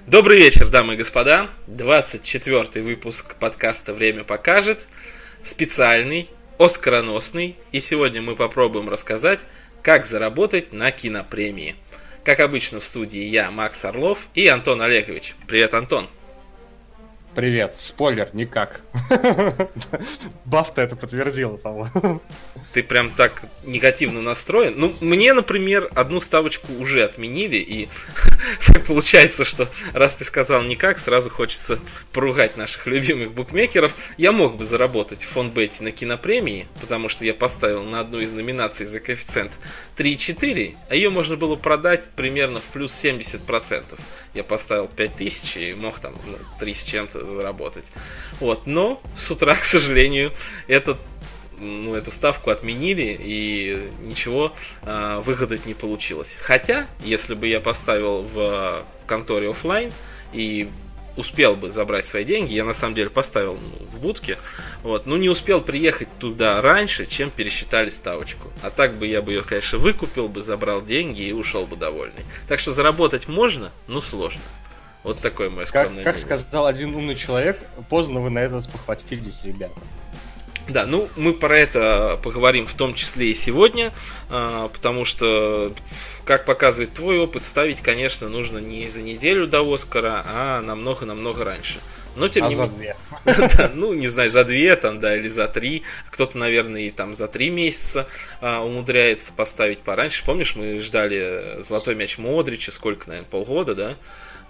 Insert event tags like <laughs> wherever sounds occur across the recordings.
Добрый вечер, дамы и господа. 24 выпуск подкаста «Время покажет». Специальный, оскароносный. И сегодня мы попробуем рассказать, как заработать на кинопремии. Как обычно в студии я, Макс Орлов и Антон Олегович. Привет, Антон. Привет. Спойлер, никак. <laughs> Бафта это подтвердила, по-моему. Ты прям так негативно настроен. Ну, мне, например, одну ставочку уже отменили, и <laughs> получается, что раз ты сказал никак, сразу хочется поругать наших любимых букмекеров. Я мог бы заработать в фондбете на кинопремии, потому что я поставил на одну из номинаций за коэффициент 3,4, а ее можно было продать примерно в плюс 70%. Я поставил 5000 и мог там ну, 3 с чем-то заработать. Вот, но с утра, <laughs> к сожалению, этот ну, эту ставку отменили и ничего э, выгадать не получилось. Хотя, если бы я поставил в конторе офлайн и успел бы забрать свои деньги, я на самом деле поставил ну, в будке, вот, но не успел приехать туда раньше, чем пересчитали ставочку. А так бы я бы ее, конечно, выкупил бы, забрал деньги и ушел бы довольный. Так что заработать можно, но сложно. Вот такой мой скромный Как, как сказал один умный человек, поздно вы на это спохватились, ребята. Да, ну мы про это поговорим в том числе и сегодня, а, потому что, как показывает твой опыт, ставить, конечно, нужно не за неделю до Оскара, а намного-намного раньше. Но тем а не менее. <laughs> да, ну, не знаю, за две там, да, или за три. Кто-то, наверное, и там за три месяца а, умудряется поставить пораньше. Помнишь, мы ждали золотой мяч Модрича, сколько, наверное, полгода, да?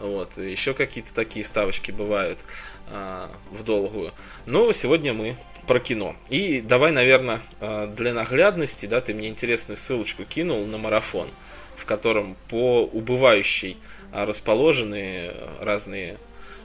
Вот, еще какие-то такие ставочки бывают а, в долгую. Но сегодня мы про кино. И давай, наверное, а, для наглядности, да, ты мне интересную ссылочку кинул на марафон, в котором по убывающей а, расположены разные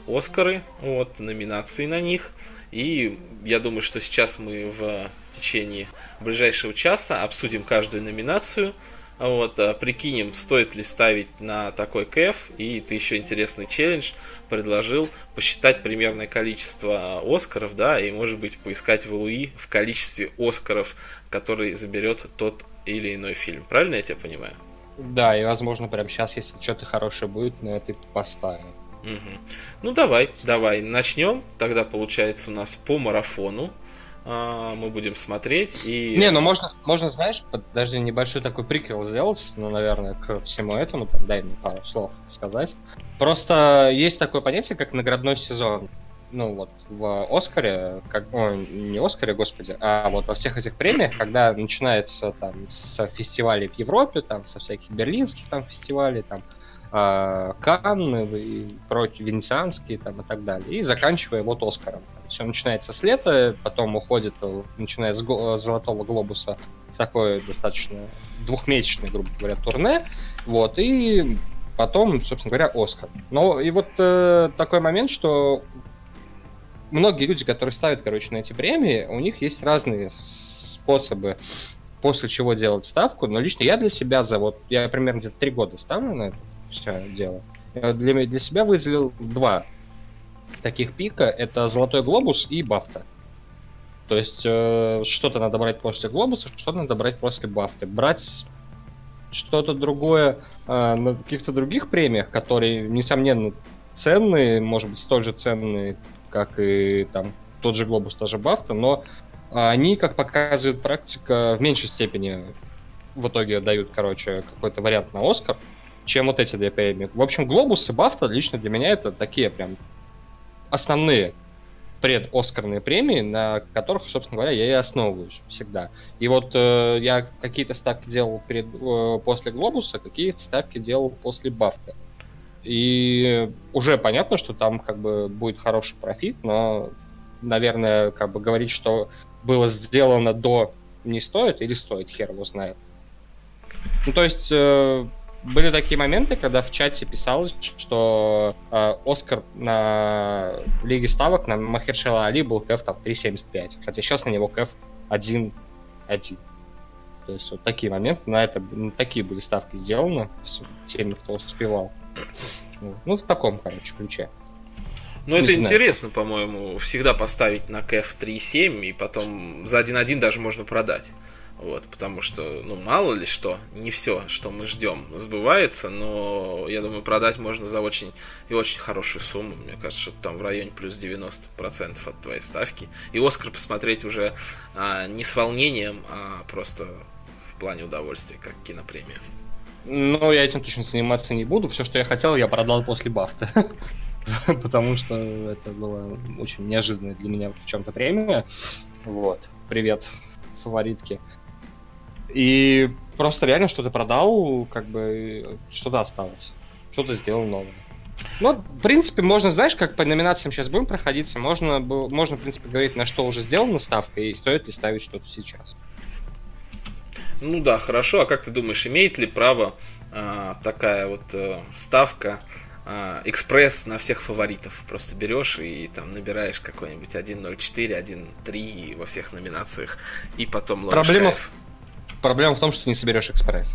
Оскары, вот, номинации на них. И я думаю, что сейчас мы в течение ближайшего часа обсудим каждую номинацию – вот, а, прикинем, стоит ли ставить на такой кэф, и ты еще интересный челлендж предложил посчитать примерное количество Оскаров, да, и может быть поискать в ЛУИ в количестве Оскаров, который заберет тот или иной фильм. Правильно я тебя понимаю? Да, и возможно прямо сейчас, если что-то хорошее будет, на это поставим. Угу. Ну давай, давай, начнем. Тогда получается у нас по марафону. А, мы будем смотреть и... Не, ну можно, можно, знаешь, даже небольшой такой приквел сделать, ну, наверное, к всему этому, там, дай мне пару слов сказать. Просто есть такое понятие, как наградной сезон. Ну вот, в Оскаре, как, о, не Оскаре, господи, а вот во всех этих премиях, когда начинается там с фестивалей в Европе, там, со всяких берлинских там фестивалей, там, э, Канны и прочие венецианские там и так далее, и заканчивая вот Оскаром. Все начинается с лета, потом уходит, начиная с Золотого Глобуса, такое достаточно двухмесячное, грубо говоря, турне, вот, и потом, собственно говоря, Оскар. Но и вот э, такой момент, что многие люди, которые ставят, короче, на эти премии, у них есть разные способы, после чего делать ставку, но лично я для себя за вот, я примерно где-то три года ставлю на это все дело. Я для, для себя выделил два таких пика это Золотой Глобус и Бафта. То есть э, что-то надо брать после Глобуса, что-то надо брать после Бафты. Брать что-то другое э, на каких-то других премиях, которые, несомненно, ценные, может быть, столь же ценные, как и там тот же Глобус, та же Бафта, но они, как показывает практика, в меньшей степени в итоге дают, короче, какой-то вариант на Оскар, чем вот эти две премии. В общем, Глобус и Бафта лично для меня это такие прям основные предоскарные премии, на которых, собственно говоря, я и основываюсь всегда. И вот э, я какие-то ставки делал перед, э, после Глобуса, какие-то ставки делал после Бафта. И уже понятно, что там как бы будет хороший профит, но, наверное, как бы говорить, что было сделано до не стоит или стоит, хер его знает. Ну, то есть, э, были такие моменты, когда в чате писалось, что э, Оскар на Лиге Ставок на Махершела Али был кэф там 3.75, хотя сейчас на него кэф 1.1. То есть вот такие моменты, на это на такие были ставки сделаны с теми, кто успевал. Ну, в таком, короче, ключе. Ну, это знаю. интересно, по-моему, всегда поставить на кэф 3.7 и потом за 1.1 даже можно продать. Вот, потому что, ну, мало ли что, не все, что мы ждем, сбывается, но я думаю, продать можно за очень и очень хорошую сумму. Мне кажется, что там в районе плюс 90% от твоей ставки. И Оскар посмотреть уже а, не с волнением, а просто в плане удовольствия, как кинопремия. Ну, я этим точно заниматься не буду. Все, что я хотел, я продал после бафта. <laughs> Потому что это было очень неожиданно для меня в чем-то премия. Вот. Привет, фаворитки. И просто реально что-то продал, как бы что-то осталось. Что-то сделал новое. Ну, в принципе, можно, знаешь, как по номинациям сейчас будем проходиться, можно, можно в принципе, говорить, на что уже сделана ставка, и стоит ли ставить что-то сейчас. Ну да, хорошо. А как ты думаешь, имеет ли право а, такая вот а, ставка а, экспресс на всех фаворитов? Просто берешь и там набираешь какой-нибудь 1.04, 1.3 во всех номинациях, и потом ловишь Проблема, кайф. Проблема в том, что не соберешь экспресс.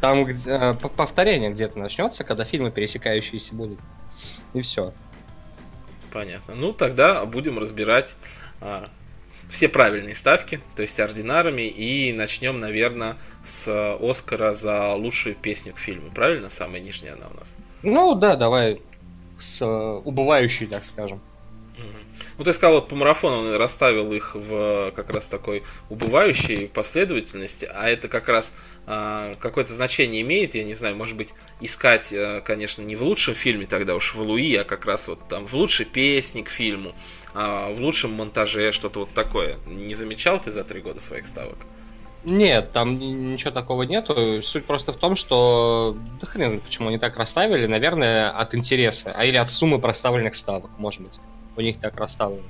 Там э, повторение где-то начнется, когда фильмы пересекающиеся будут. И все. Понятно. Ну, тогда будем разбирать а, все правильные ставки, то есть ординарами, и начнем, наверное, с Оскара за лучшую песню к фильму. Правильно? Самая нижняя она у нас. Ну да, давай с э, убывающей, так скажем. Ну, ты сказал, вот по марафону он расставил их в как раз такой убывающей последовательности, а это как раз а, какое-то значение имеет, я не знаю, может быть, искать, а, конечно, не в лучшем фильме тогда уж в Луи, а как раз вот там в лучшей песне к фильму, а, в лучшем монтаже, что-то вот такое. Не замечал ты за три года своих ставок? Нет, там ничего такого нету. Суть просто в том, что да хрен, почему они так расставили, наверное, от интереса, а или от суммы проставленных ставок, может быть у них так расставлено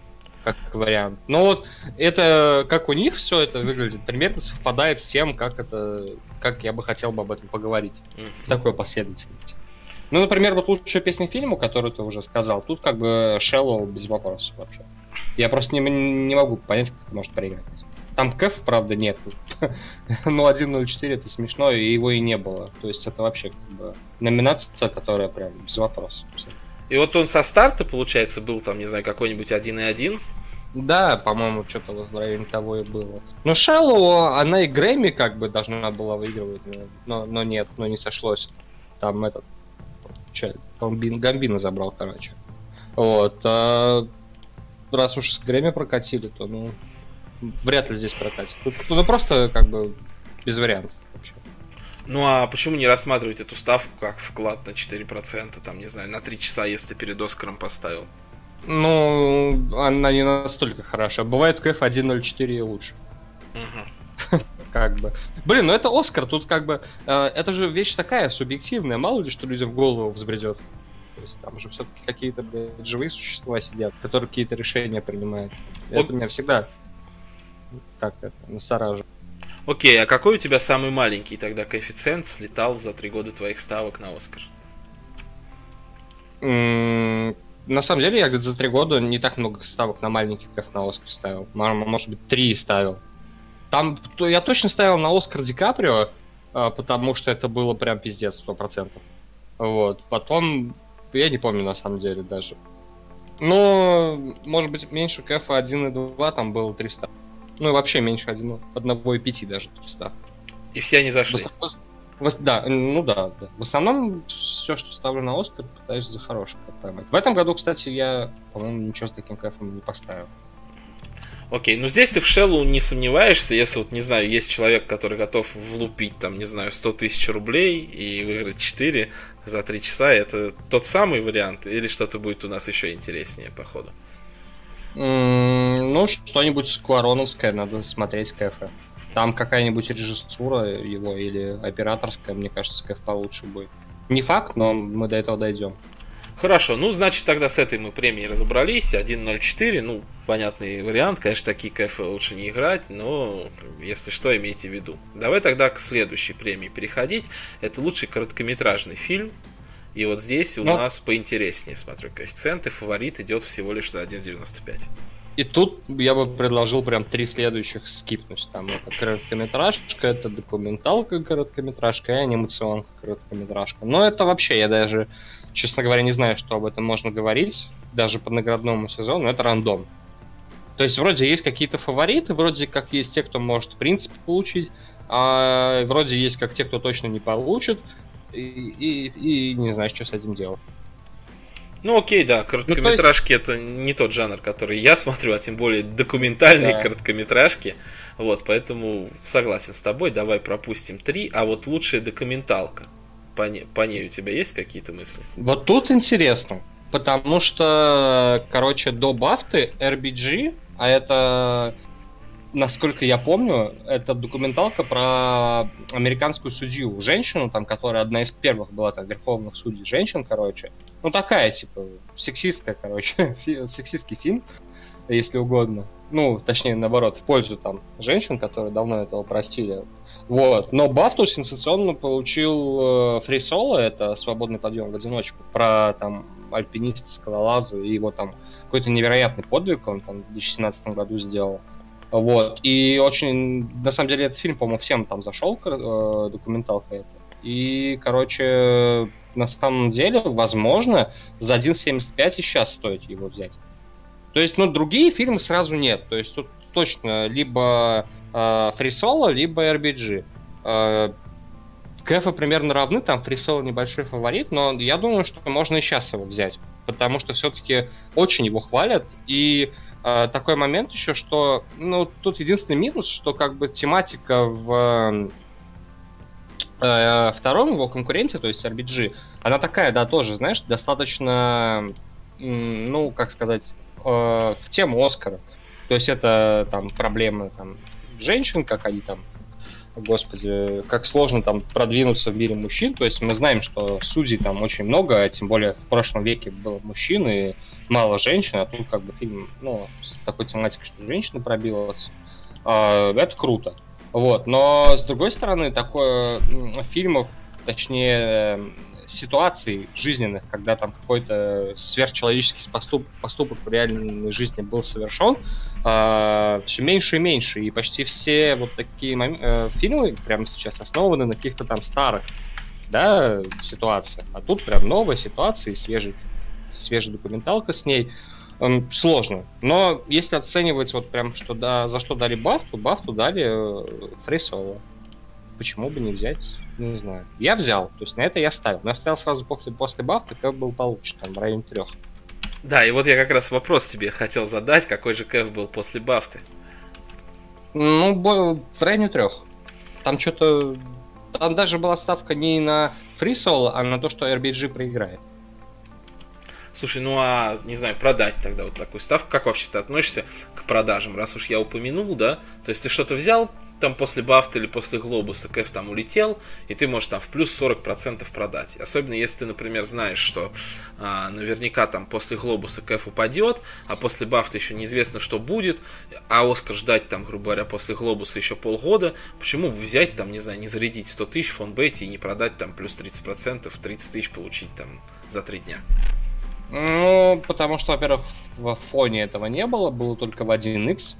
как вариант. Но вот это, как у них все это выглядит, примерно совпадает с тем, как это, как я бы хотел бы об этом поговорить. Mm-hmm. В такой последовательности. Ну, например, вот лучшая песня фильму, которую ты уже сказал, тут как бы Shallow без вопросов вообще. Я просто не, не могу понять, как это может проиграть. Там Кэф, правда, нет. <laughs> Но 1.04 это смешно, и его и не было. То есть это вообще как бы номинация, которая прям без вопросов. И вот он со старта, получается, был там, не знаю, какой-нибудь 1.1. Да, по-моему, что-то в районе того и было. Но Шеллоу, она и Грэмми как бы должна была выигрывать, но, но нет, но не сошлось. Там этот, Гамбин, Гамбина забрал, короче. Вот, а раз уж с Грэмми прокатили, то, ну, вряд ли здесь прокатит. Ну, просто как бы без вариантов. Ну а почему не рассматривать эту ставку как вклад на 4%, там, не знаю, на 3 часа, если перед Оскаром поставил? Ну, она не настолько хороша. Бывает КФ 1.04 и лучше. Угу. <laughs> Как бы. Блин, ну это Оскар, тут как бы... Э, это же вещь такая субъективная, мало ли что людям в голову взбредет. То есть там же все-таки какие-то, блядь, живые существа сидят, которые какие-то решения принимают. Это меня всегда как это, настораживает. Окей, а какой у тебя самый маленький тогда коэффициент слетал за три года твоих ставок на Оскар? на самом деле, я за три года не так много ставок на маленький кэф на Оскар ставил. Может быть, три ставил. Там я точно ставил на Оскар Ди Каприо, а, потому что это было прям пиздец, сто процентов. Вот. Потом, я не помню на самом деле даже. Но, может быть, меньше кэфа 1 и 2 там было 300. Ну и вообще меньше один, одного и пяти даже ставок. И все они зашли. В, да, ну да, да. В основном все, что ставлю на Оскар, пытаюсь за кайф поймать. В этом году, кстати, я, по-моему, ничего с таким кайфом не поставил. Окей, ну здесь ты в Шеллу не сомневаешься, если вот, не знаю, есть человек, который готов влупить, там, не знаю, 100 тысяч рублей и выиграть 4 за 3 часа, это тот самый вариант или что-то будет у нас еще интереснее по ходу? Ну, что-нибудь Куароновское надо смотреть кафе. Там какая-нибудь режиссура его или операторская, мне кажется, кафе получше будет. Не факт, но мы до этого дойдем. Хорошо, ну, значит, тогда с этой мы премией разобрались. 1.04, ну, понятный вариант. Конечно, такие кафе лучше не играть, но, если что, имейте в виду. Давай тогда к следующей премии переходить. Это лучший короткометражный фильм. И вот здесь у ну, нас поинтереснее, смотрю, коэффициенты. Фаворит идет всего лишь за 1.95. И тут я бы предложил прям три следующих скипнуть. Там это короткометражка, это документалка короткометражка и анимационка короткометражка. Но это вообще, я даже, честно говоря, не знаю, что об этом можно говорить. Даже по наградному сезону, это рандом. То есть вроде есть какие-то фавориты, вроде как есть те, кто может в принципе получить, а вроде есть как те, кто точно не получит, и, и, и не знаю, что с этим делать. Ну окей, да, короткометражки ну, есть... это не тот жанр, который я смотрю, а тем более документальные да. короткометражки. Вот, поэтому согласен с тобой, давай пропустим три, а вот лучшая документалка. По, не, по ней у тебя есть какие-то мысли? Вот тут интересно, потому что, короче, до Бафты RBG, а это, насколько я помню, это документалка про американскую судью, женщину, там, которая одна из первых была там верховных судей женщин, короче. Ну, такая, типа, сексистская, короче, <laughs> сексистский фильм, если угодно. Ну, точнее, наоборот, в пользу там женщин, которые давно этого простили. Вот. Но Бафту сенсационно получил э, это свободный подъем в одиночку, про там альпиниста, скалолаза, и его там какой-то невероятный подвиг он там в 2017 году сделал. Вот. И очень, на самом деле, этот фильм, по-моему, всем там зашел, э, документалка это. И, короче, на самом деле, возможно, за 1.75 и сейчас стоит его взять. То есть, ну, другие фильмы сразу нет. То есть, тут точно либо э, либо RBG. Э, Кэфы примерно равны, там Фрисоло небольшой фаворит, но я думаю, что можно и сейчас его взять. Потому что все-таки очень его хвалят. И такой момент еще, что, ну, тут единственный минус, что как бы тематика в э, втором его конкуренте, то есть RBG, она такая, да, тоже, знаешь, достаточно, ну, как сказать, э, в тему Оскара. То есть это там проблемы там женщин, как они там, господи, как сложно там продвинуться в мире мужчин. То есть мы знаем, что судей там очень много, а тем более в прошлом веке было мужчин и мало женщин, а тут как бы фильм, ну, с такой тематикой, что женщина пробилась. Э, это круто. Вот, но с другой стороны, такое фильмов, точнее ситуаций жизненных, когда там какой-то сверхчеловеческий поступ, поступок в реальной жизни был совершен, э, а, все меньше и меньше. И почти все вот такие э, фильмы прямо сейчас основаны на каких-то там старых да, ситуациях. А тут прям новая ситуация и свежий, свежая документалка с ней сложно. Но если оценивать вот прям, что да, за что дали бафту, бафту дали э, Фрисова. Почему бы не взять? Не знаю. Я взял, то есть на это я ставил. Но я ставил сразу после, после бафты, как был получше, там, в районе трех. Да, и вот я как раз вопрос тебе хотел задать, какой же кэф был после бафты? Ну, в районе трех. Там что-то... Там даже была ставка не на фрисол, а на то, что RBG проиграет. Слушай, ну а, не знаю, продать тогда вот такую ставку, как вообще ты относишься к продажам, раз уж я упомянул, да? То есть ты что-то взял, там после бафта или после глобуса кэф там улетел, и ты можешь там в плюс 40% продать. Особенно если ты, например, знаешь, что а, наверняка там после глобуса кэф упадет, а после бафта еще неизвестно, что будет, а Оскар ждать там, грубо говоря, после глобуса еще полгода, почему бы взять там, не знаю, не зарядить 100 тысяч в фонбете и не продать там плюс 30%, 30 тысяч получить там за три дня? Ну, потому что, во-первых, в фоне этого не было, было только в 1x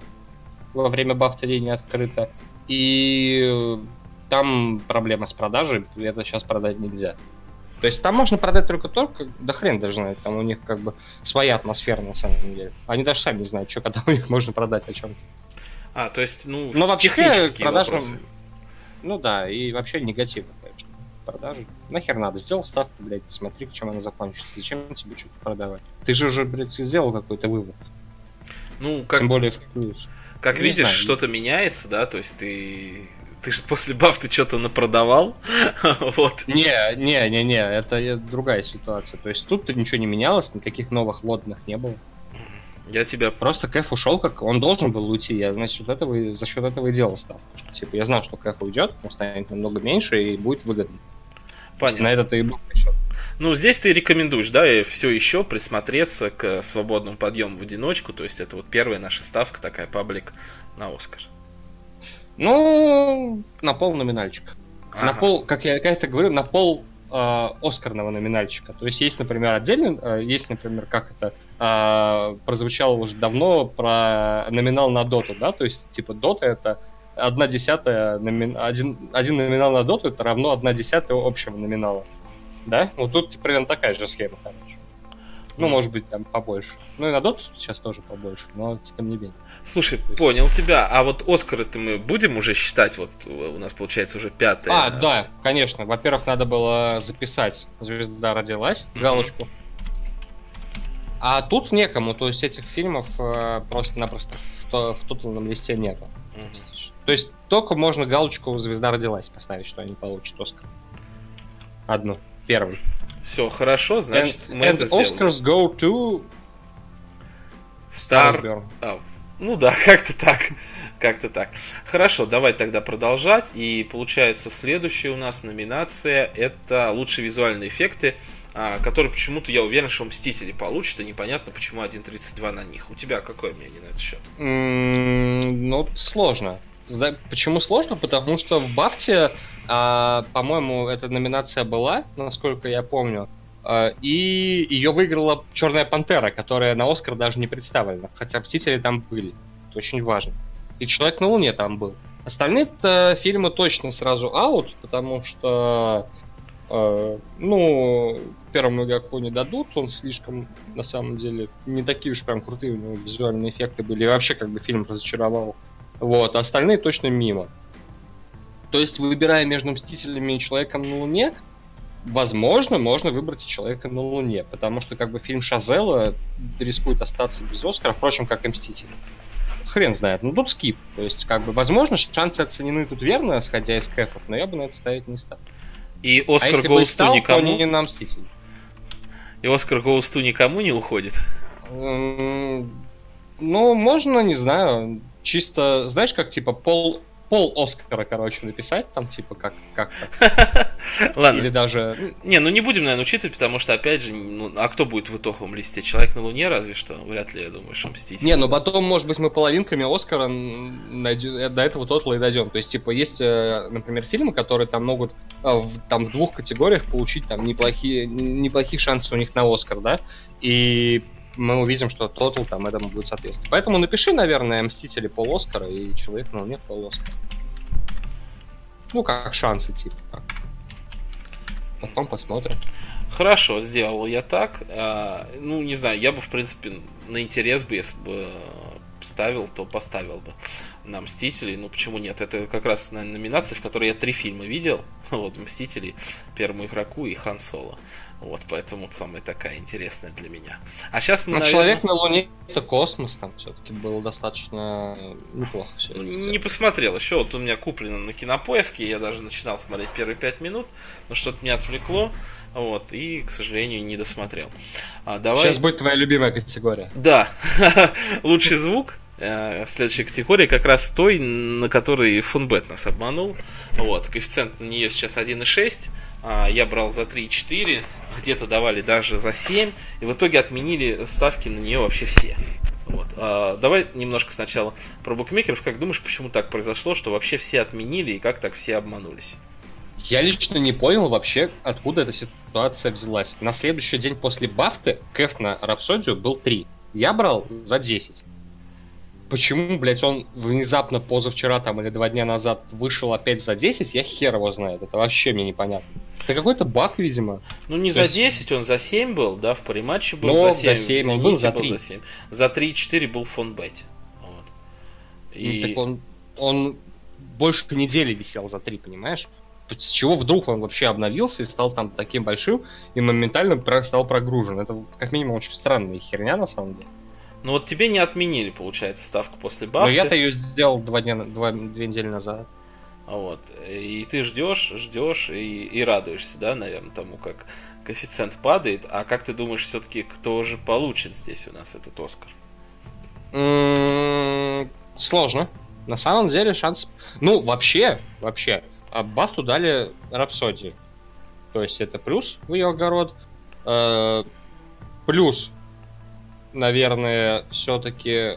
во время бафта линии открыто. И там проблема с продажей, это сейчас продать нельзя. То есть там можно продать только только, да хрен даже знает, там у них как бы своя атмосфера на самом деле. Они даже сами не знают, что когда у них можно продать о чем-то. А, то есть, ну, Но вообще продажам... Ну да, и вообще негативно продажи. Нахер надо? Сделал ставку, блядь, смотри, к чем она закончится. Зачем тебе что-то продавать? Ты же уже, блядь, сделал какой-то вывод. Ну, как... Тем более в плюс. Как ну, видишь, что-то меняется, да, то есть ты ты же после бафты что-то напродавал. <laughs> вот. Не, не, не, не, это другая ситуация. То есть тут ничего не менялось, никаких новых лотных не было. Я тебя... Просто Кэф ушел, как он должен был уйти. Я, значит, этого, за счет этого и делал ставку. Типа, я знал, что Кэф уйдет, он станет намного меньше и будет выгодно. Понятно. На это и был расчет. Ну, здесь ты рекомендуешь, да, все еще присмотреться к свободному подъему в одиночку. То есть это вот первая наша ставка, такая паблик на Оскар. Ну, на пол номинальчика. Ага. На пол, как я, как я говорю, на пол э, Оскарного номинальчика. То есть есть, например, отдельный, э, есть, например, как это э, прозвучало уже давно про номинал на доту, да, то есть типа дота это одна десятая, номин... один, один номинал на доту это равно одна десятая общего номинала. Да? Ну тут примерно такая же схема, короче. Ну, может быть, там побольше. Ну, и на Доту сейчас тоже побольше, но тем не менее. Слушай, понял тебя. А вот Оскары-то мы будем уже считать? Вот у нас получается уже пятое. А, да, конечно. Во-первых, надо было записать «Звезда родилась», галочку. А тут некому, то есть этих фильмов э, просто-напросто в, в тотальном листе нету. То есть только можно галочку «Звезда родилась» поставить, что они получат Оскар. Одну, первый. Все, хорошо, значит, and, мы and это Oscars go to Star... Oh. Ну да, <laughs> как-то так. Как-то так. Хорошо, давай тогда продолжать. И получается, следующая у нас номинация это лучшие визуальные эффекты, а, которые почему-то я уверен, что Мстители получат, и непонятно, почему 1.32 на них. У тебя какое мнение на этот счет? Mm, ну, сложно. Почему сложно? Потому что в Бафте, а, по-моему, эта номинация была, насколько я помню. А, и ее выиграла Черная Пантера, которая на Оскар даже не представлена. Хотя Мстители там были. Это очень важно. И Человек на Луне там был. Остальные фильмы точно сразу аут, потому что э, ну, первому игроку не дадут, он слишком, на самом деле, не такие уж прям крутые у него визуальные эффекты были, и вообще как бы фильм разочаровал. Вот, а остальные точно мимо. То есть, выбирая между Мстителями и Человеком на Луне, возможно, можно выбрать и Человека на Луне, потому что как бы фильм Шазела рискует остаться без Оскара, впрочем, как и Мстители. Хрен знает, ну тут скип. То есть, как бы, возможно, шансы оценены тут верно, сходя из кэпов, но я бы на это ставить не стал. И Оскар а Гоусту никому... То не на Мститель. И Оскар Гоусту никому не уходит? Ну, можно, не знаю, чисто, знаешь, как типа пол пол Оскара, короче, написать, там, типа, как, как <laughs> Ладно. Или даже... Не, ну не будем, наверное, учитывать, потому что, опять же, ну, а кто будет в итоговом листе? Человек на Луне, разве что? Вряд ли, я думаю, что мстить. Не, ну потом, может быть, мы половинками Оскара найдем, до этого тотла и дойдем. То есть, типа, есть, э, например, фильмы, которые там могут э, там в двух категориях получить там неплохие, неплохих шансов у них на Оскар, да? И мы увидим, что тотал там этому будет соответствовать. Поэтому напиши, наверное, Мстители пол Оскара и Человек на Луне пол Оскара. Ну, как шансы, типа. Как. Потом посмотрим. Хорошо, сделал я так. А, ну, не знаю, я бы, в принципе, на интерес бы, если бы ставил, то поставил бы на Мстителей. Ну, почему нет? Это как раз на номинации, в которой я три фильма видел. <laughs> Вот, Мстители, Первому игроку и Хан Соло. Вот, поэтому самая такая интересная для меня. А сейчас мы, Но наверное... Человек на Луне это космос, там все-таки было достаточно неплохо все. Ну, не посмотрел еще, вот у меня куплено на кинопоиске, я даже начинал смотреть первые пять минут, но что-то меня отвлекло. Вот, и, к сожалению, не досмотрел. А, давай... Сейчас будет твоя любимая категория. Да. <laughs> Лучший звук. Э, следующая категория как раз той, на которой Фунбет нас обманул. Вот, коэффициент на нее сейчас 1,6. А, я брал за 3,4, где-то давали даже за 7, и в итоге отменили ставки на нее вообще все. Вот. А, давай немножко сначала про букмекеров. Как думаешь, почему так произошло, что вообще все отменили и как так все обманулись? Я лично не понял вообще, откуда эта ситуация взялась. На следующий день после бафты кэф на Рапсодию был 3. Я брал за 10. Почему, блядь, он внезапно позавчера там или два дня назад вышел опять за 10, я хер его знает. Это вообще мне непонятно. Это какой-то баг, видимо. Ну, не То за есть... 10, он за 7 был, да, в париматче был Но за 7. За 7 он был за 3. Был за 7. За 3-4 был фон Бетти. Вот. Ну, И... Ну, так он, он больше недели висел за 3, понимаешь? С чего вдруг он вообще обновился и стал там таким большим и моментально стал прогружен? Это как минимум очень странная херня на самом деле. Ну вот тебе не отменили, получается, ставку после бафа. Но я-то ее сделал два дня, два, две недели назад. Вот. И ты ждешь, ждешь и, и радуешься, да, наверное, тому, как коэффициент падает. А как ты думаешь, все-таки кто же получит здесь у нас этот Оскар? М-м, сложно. На самом деле шанс... Ну, вообще, вообще, а Бафту дали Рапсодии. То есть это плюс в ее огород. Э, плюс, наверное, все-таки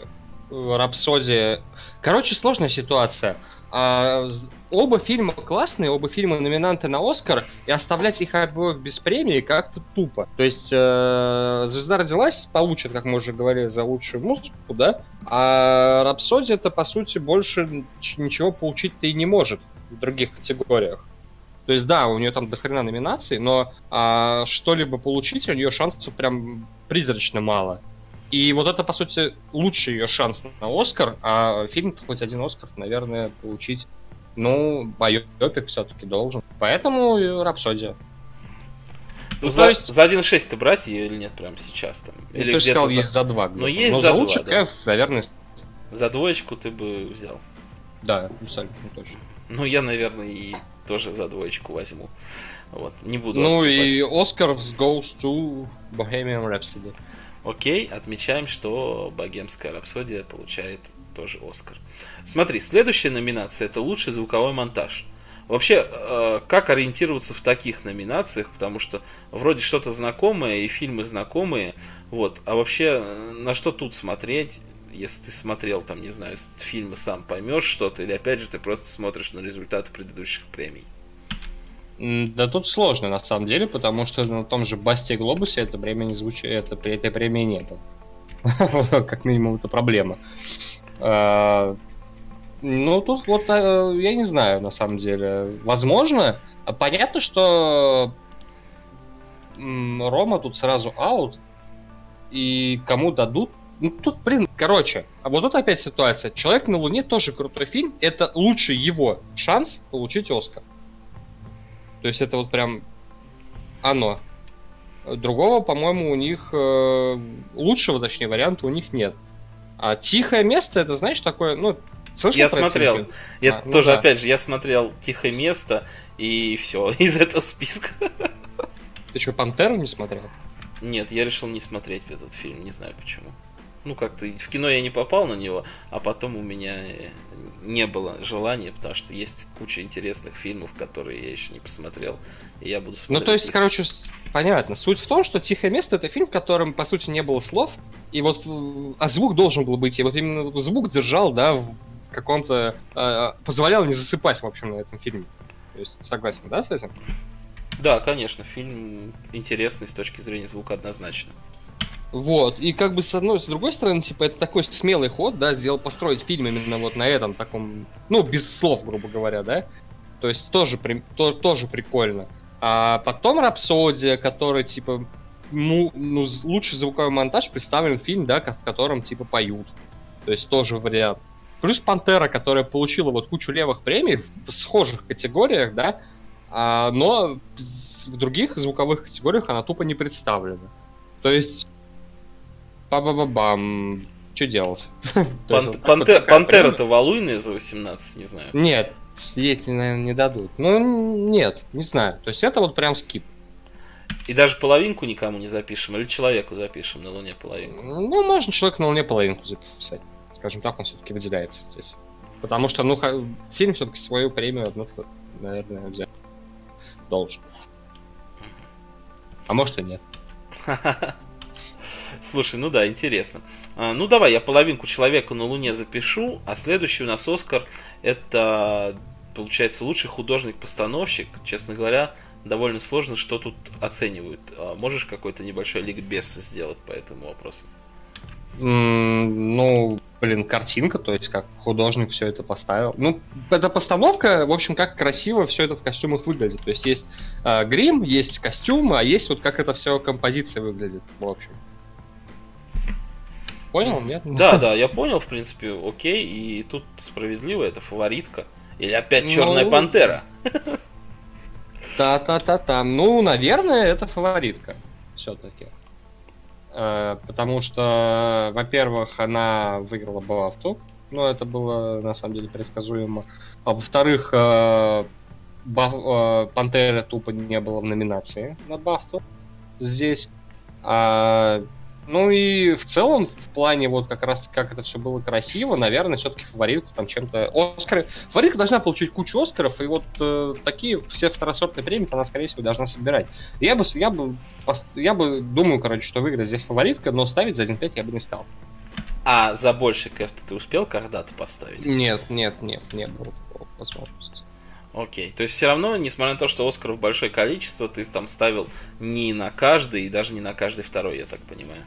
Рапсодия... Короче, сложная ситуация. А, оба фильма классные, оба фильма номинанты на Оскар, и оставлять их обоих без премии как-то тупо. То есть э, «Звезда родилась» получит, как мы уже говорили, за лучшую музыку, да? А «Рапсодия» это, по сути, больше ничего получить-то и не может в других категориях. То есть, да, у нее там до хрена номинаций, но а, что-либо получить у нее шансов прям призрачно мало. И вот это, по сути, лучший ее шанс на Оскар, а фильм хоть один Оскар, наверное, получить, ну, байопик все-таки должен. Поэтому Рапсодия. Ну, ну за, то есть... за 1.6 ты брать ее или нет прямо сейчас? Там? Ну, или ты сказал, за... есть за 2. Ну, есть Но за, за 2, лучше, да. наверное... За двоечку ты бы взял. Да, абсолютно точно. Ну, я, наверное, и тоже за двоечку возьму. Вот, не буду Ну отступать. и Оскар goes to Bohemian Rhapsody. Окей, отмечаем, что Богемская рапсодия получает тоже Оскар. Смотри, следующая номинация это лучший звуковой монтаж. Вообще, э, как ориентироваться в таких номинациях, потому что вроде что-то знакомое и фильмы знакомые, вот, а вообще на что тут смотреть, если ты смотрел там, не знаю, фильмы сам поймешь что-то, или опять же ты просто смотришь на результаты предыдущих премий. Да тут сложно на самом деле, потому что на том же Басте Глобусе это время не звучит, это при этой премии не было. <laughs> Как минимум это проблема. А, ну тут вот э, я не знаю на самом деле. Возможно, понятно, что Рома тут сразу аут, и кому дадут, ну тут, блин, короче, а вот тут опять ситуация. Человек на Луне тоже крутой фильм, это лучший его шанс получить Оскар. То есть это вот прям оно. Другого, по-моему, у них э, лучшего, точнее, варианта у них нет. А тихое место, это знаешь такое, ну, слышал Я смотрел. Фильм? Я а, ну тоже, да. опять же, я смотрел тихое место и все <laughs> из этого списка. Ты что, Пантеру не смотрел? Нет, я решил не смотреть этот фильм, не знаю почему ну как-то в кино я не попал на него, а потом у меня не было желания, потому что есть куча интересных фильмов, которые я еще не посмотрел, и я буду смотреть. Ну то есть, короче, понятно. Суть в том, что «Тихое место» — это фильм, в котором, по сути, не было слов, и вот а звук должен был быть, и вот именно звук держал, да, в каком-то... Э, позволял не засыпать, в общем, на этом фильме. То есть, согласен, да, с этим? Да, конечно, фильм интересный с точки зрения звука однозначно. Вот, и как бы с одной, с другой стороны, типа, это такой смелый ход, да, сделал построить фильм именно вот на этом таком, ну, без слов, грубо говоря, да. То есть тоже, то, тоже прикольно. А потом Рапсодия, который, типа, ну, ну, лучший звуковой монтаж представлен фильм, да, в котором, типа, поют. То есть тоже вариант. Плюс Пантера, которая получила вот кучу левых премий в схожих категориях, да, а, но в других звуковых категориях она тупо не представлена. То есть Ба-ба-ба-бам. Что делать? <laughs> Пантера-то валуйная за 18, не знаю. Нет, ей, наверное, не дадут. Ну, нет, не знаю. То есть это вот прям скип. И даже половинку никому не запишем, или человеку запишем на Луне половинку? Ну, можно человеку на Луне половинку записать. Скажем так, он все-таки выделяется здесь. Потому что, ну, фильм все-таки свою премию одну, наверное, взять должен. А может и нет. Слушай, ну да, интересно. А, ну давай, я половинку человека на Луне запишу, а следующий у нас Оскар это, получается, лучший художник-постановщик. Честно говоря, довольно сложно, что тут оценивают. А можешь какой-то небольшой ликбез сделать по этому вопросу? Ну, блин, картинка, то есть как художник все это поставил. Ну, это постановка, в общем, как красиво все это в костюмах выглядит. То есть есть э, грим, есть костюмы, а есть вот как это все композиция выглядит, в общем. Понял, нет? Да, <laughs> да, я понял, в принципе, окей. И тут справедливо, это фаворитка. Или опять ну, Черная ну... пантера. Та-та-та-та. Ну, наверное, это фаворитка. Все-таки. Э, потому что, во-первых, она выиграла Бафту. Ну, это было на самом деле предсказуемо. А во-вторых, э, э, Пантера тупо не было в номинации на Бафту здесь. А ну и в целом, в плане вот как раз как это все было красиво, наверное, все-таки фаворитку там чем-то... Оскар... Фаворитка должна получить кучу Оскаров, и вот э, такие все второсортные премии она, скорее всего, должна собирать. Я бы, я бы, я бы думаю, короче, что выиграет здесь фаворитка, но ставить за 1.5 я бы не стал. А за больше кэф ты успел когда-то поставить? Нет, нет, нет, не было возможности. Окей. То есть все равно, несмотря на то, что Оскаров большое количество, ты там ставил не на каждый и даже не на каждый второй, я так понимаю.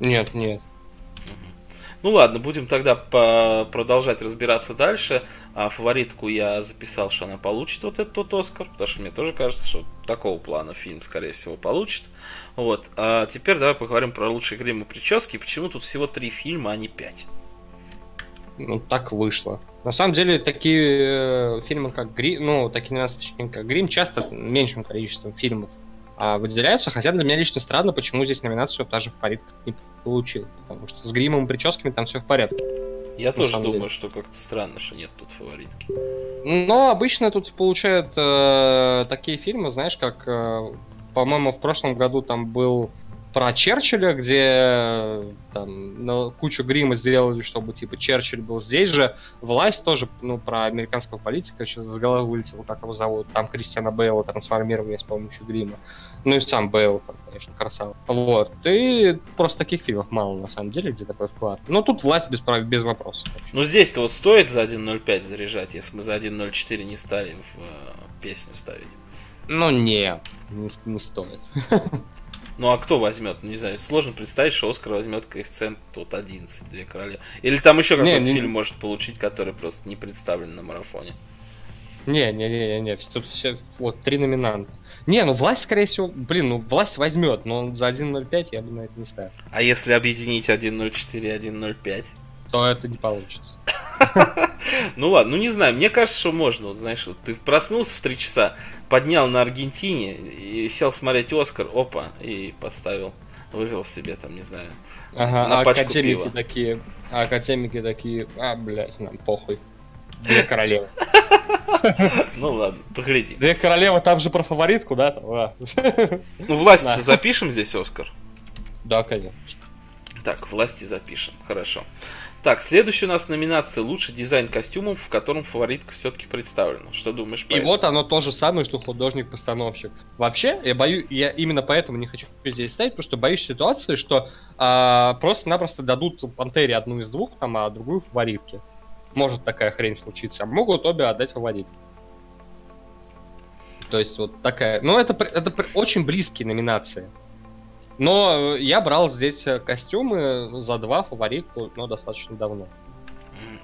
Нет, нет. Ну ладно, будем тогда продолжать разбираться дальше. А фаворитку я записал, что она получит вот этот вот Оскар, потому что мне тоже кажется, что такого плана фильм, скорее всего, получит. Вот. А теперь давай поговорим про лучшие грим и прически. Почему тут всего три фильма, а не пять? Ну, так вышло. На самом деле, такие э, фильмы, как Грим, ну, такие номинации, как Грим, часто меньшим количеством фильмов выделяются, хотя для меня лично странно, почему здесь номинацию даже в порядке не получил. Потому что с гримом и прическами там все в порядке. Я тоже думаю, деле. что как-то странно, что нет тут фаворитки. Но обычно тут получают э, такие фильмы, знаешь, как, э, по-моему, в прошлом году там был про Черчилля, где там на кучу грима сделали, чтобы типа Черчилль был здесь же. Власть тоже, ну, про американского политика сейчас с головы вылетела, как его зовут. Там Кристиана Бейла трансформировали с помощью грима. Ну и сам Бейл, конечно, красава. Вот. И просто таких фильмов мало, на самом деле, где такой вклад. Но тут власть без, без вопросов. Ну здесь-то вот стоит за 1.05 заряжать, если мы за 1.04 не стали в э, песню ставить. Ну нет, не, не стоит. <laughs> Ну а кто возьмет? Ну, не знаю, сложно представить, что Оскар возьмет коэффициент тут 11, две короли. Или там еще какой-то не, фильм не... может получить, который просто не представлен на марафоне. Не, не, не, не, не, тут все, вот, три номинанта. Не, ну власть, скорее всего, блин, ну власть возьмет, но за 1.05 я бы на это не ставил. А если объединить 1.04 и 1.05? То это не получится. <laughs> Ну ладно, ну не знаю, мне кажется, что можно, вот, знаешь, вот ты проснулся в 3 часа, поднял на Аргентине и сел смотреть Оскар, опа, и поставил, вывел себе там, не знаю, ага, на пачку академики пива. такие, академики такие, а, блядь, нам похуй. Две королевы. <laughs> Ну ладно, погляди. Две королевы, там же про фаворитку, да? Ну, власть запишем здесь, Оскар? Да, конечно. Так, власти запишем, хорошо. Так, следующая у нас номинация «Лучший дизайн костюмов», в котором фаворитка все-таки представлена. Что думаешь по И этому? вот оно то же самое, что художник-постановщик. Вообще, я боюсь, я именно поэтому не хочу здесь ставить, потому что боюсь ситуации, что а, просто-напросто дадут Пантере одну из двух, там, а другую фаворитке. Может такая хрень случиться. Могут обе отдать фаворитке. То есть вот такая... Ну, это, это очень близкие номинации. Но я брал здесь костюмы за два фаворитку, но достаточно давно.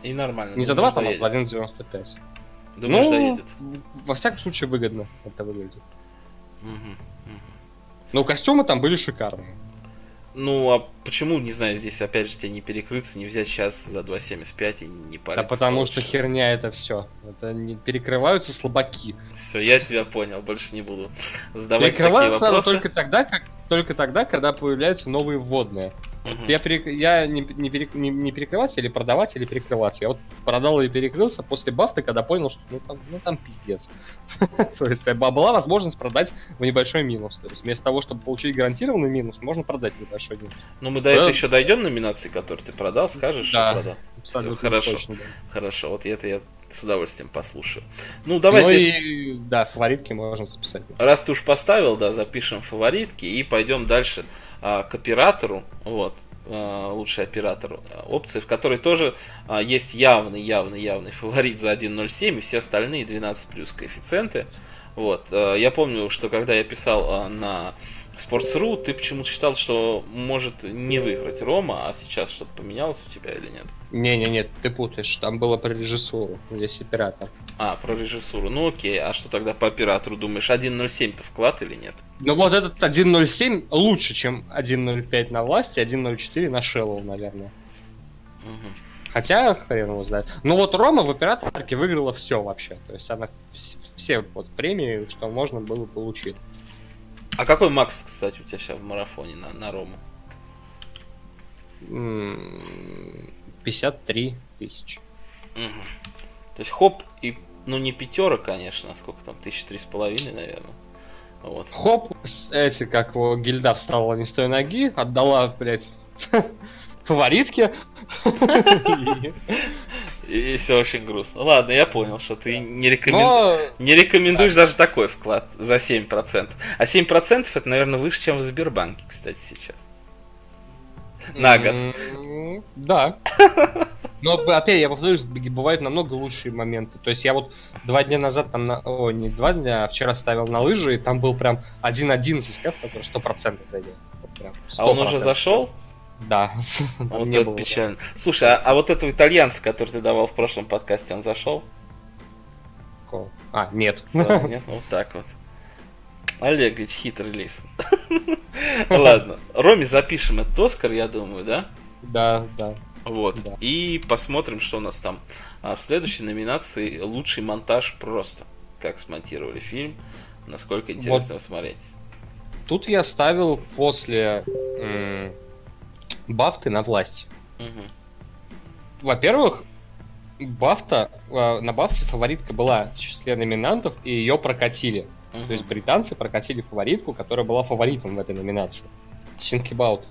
И нормально. Не за два, там, а за 1.95. Думаешь, ну, доедет? Во всяком случае, выгодно это выглядит. Угу, угу. Но костюмы там были шикарные. Ну, а почему, не знаю, здесь опять же тебе не перекрыться, не взять сейчас за 2.75 и не париться? Да потому получше. что херня это все. Это не перекрываются слабаки. Все, я тебя понял, больше не буду задавать Перекрываются такие вопросы. только тогда, как только тогда, когда появляются новые вводные. Угу. Я, перек... я не, не, перек... не, не перекрываться или продавать, или перекрываться. Я вот продал или перекрылся после бафты, когда понял, что ну там, ну, там пиздец. <laughs> То есть была возможность продать в небольшой минус. То есть вместо того, чтобы получить гарантированный минус, можно продать небольшой минус. Ну мы до этого еще дойдем номинации, которые ты продал, скажешь, что продал. Все, хорошо. Хорошо, вот это я с удовольствием послушаю. Ну, давай ну здесь... и, да, фаворитки можно записать. Раз ты уж поставил, да, запишем фаворитки и пойдем дальше а, к оператору. Вот а, лучший оператор опции, в которой тоже а, есть явный, явный, явный фаворит за 1.07 и все остальные 12 плюс коэффициенты. Вот. А, я помню, что когда я писал на Sports.ru, ты почему-то считал, что может не выиграть Рома, а сейчас что-то поменялось у тебя или нет? Не-не-не, ты путаешь, там было про режиссуру, здесь оператор. А, про режиссуру, ну окей, а что тогда по оператору думаешь, 1.07-то вклад или нет? Ну вот этот 1.07 лучше, чем 1.05 на власти, 1.04 на Шеллоу, наверное. Угу. Хотя, хрен его знает. Ну вот Рома в операторке выиграла все вообще, то есть она все вот премии, что можно было получить. А какой макс, кстати, у тебя сейчас в марафоне на, на Рому? 53 тысячи. Угу. То есть хоп и, ну не пятера, конечно, а сколько там, тысяч три с половиной, наверное. Вот. Хоп, эти, как его гильда встала не с той ноги, отдала, блядь, <laughs> фаворитке. И все очень грустно. Ладно, я понял, что ты не, рекомен... Но... не рекомендуешь даже такой вклад за 7%. А 7% это, наверное, выше, чем в Сбербанке, кстати, сейчас. На год. Да. <laughs> Но опять, я повторюсь, бывают намного лучшие моменты. То есть я вот два дня назад там, на... о, не два дня, а вчера ставил на лыжи, и там был прям 1-1 из который 100% зайдет. Вот А он уже зашел? Да. Вот <laughs> Не это было. печально. Слушай, а, а вот этого итальянца, который ты давал в прошлом подкасте, он зашел? А, нет. Слава, <laughs> Нет, Ну, вот так вот. Олег ведь хитрый лис. <laughs> Ладно, Роме запишем этот Оскар, я думаю, да? Да, да. Вот. Да. И посмотрим, что у нас там. А в следующей номинации лучший монтаж просто. Как смонтировали фильм. Насколько интересно смотреть. Тут я ставил после м, Бафты на власть. Мгм. Во-первых, Бафта, э, на Бафте фаворитка была в числе номинантов, и ее прокатили. Мгм. То есть британцы прокатили фаворитку, которая была фаворитом в этой номинации. Think about it.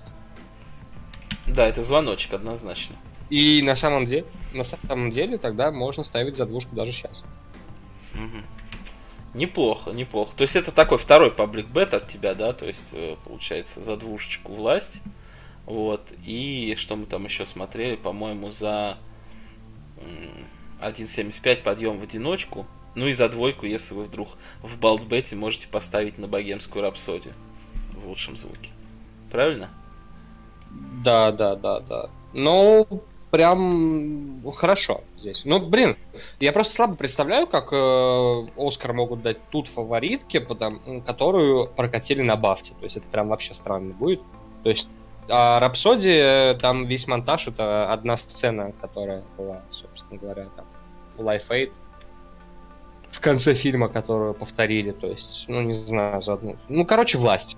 Да, это звоночек однозначно. И на самом деле, на самом деле тогда можно ставить за двушку даже сейчас. Мгм. Неплохо, неплохо. То есть это такой второй паблик бет от тебя, да? То есть э, получается за двушечку власть. Вот. И что мы там еще смотрели, по-моему, за м, 1.75 подъем в одиночку. Ну и за двойку, если вы вдруг в Балдбете можете поставить на богемскую рапсодию в лучшем звуке. Правильно? Да, да, да, да. Ну, прям хорошо здесь. Ну, блин, я просто слабо представляю, как э, Оскар могут дать тут фаворитке, потому, которую прокатили на бафте. То есть это прям вообще странно будет. То есть а Рапсодия, там весь монтаж это одна сцена, которая была, собственно говоря, там Life Aid. В конце фильма, которую повторили, то есть, ну не знаю, за одну. Ну, короче, власть.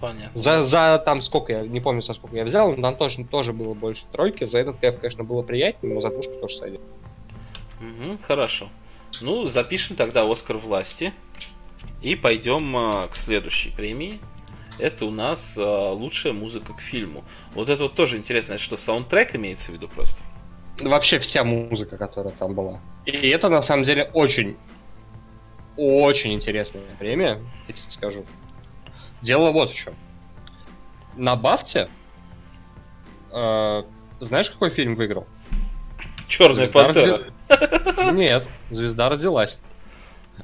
Понятно. За, за там сколько я, не помню, со сколько я взял, но там тоже, тоже было больше тройки. За этот кэф, конечно, было приятнее, но за двушку тоже сойдет. Мгм, хорошо. Ну, запишем тогда Оскар власти. И пойдем а, к следующей премии. Это у нас а, лучшая музыка к фильму. Вот это вот тоже интересно, это что саундтрек имеется в виду просто? Вообще вся музыка, которая там была. И это на самом деле очень, очень интересная премия, я тебе скажу. Дело вот в чем. На Бафте, э, знаешь, какой фильм выиграл? Черная Звезда пантера. роди- Нет, звезда родилась.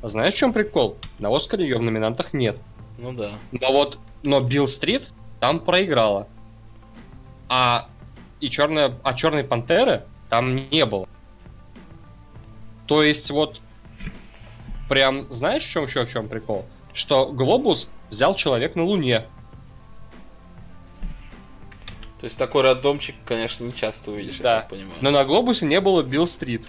А знаешь, в чем прикол? На Оскаре ее в номинантах нет. Ну да. Но вот, но Билл Стрит там проиграла. А и черная, а черной пантеры там не было. То есть вот прям знаешь, в чем еще в чем прикол? Что Глобус взял человек на Луне. То есть такой роддомчик, конечно, не часто увидишь, Да. я так понимаю. Но на Глобусе не было Билл Стрит.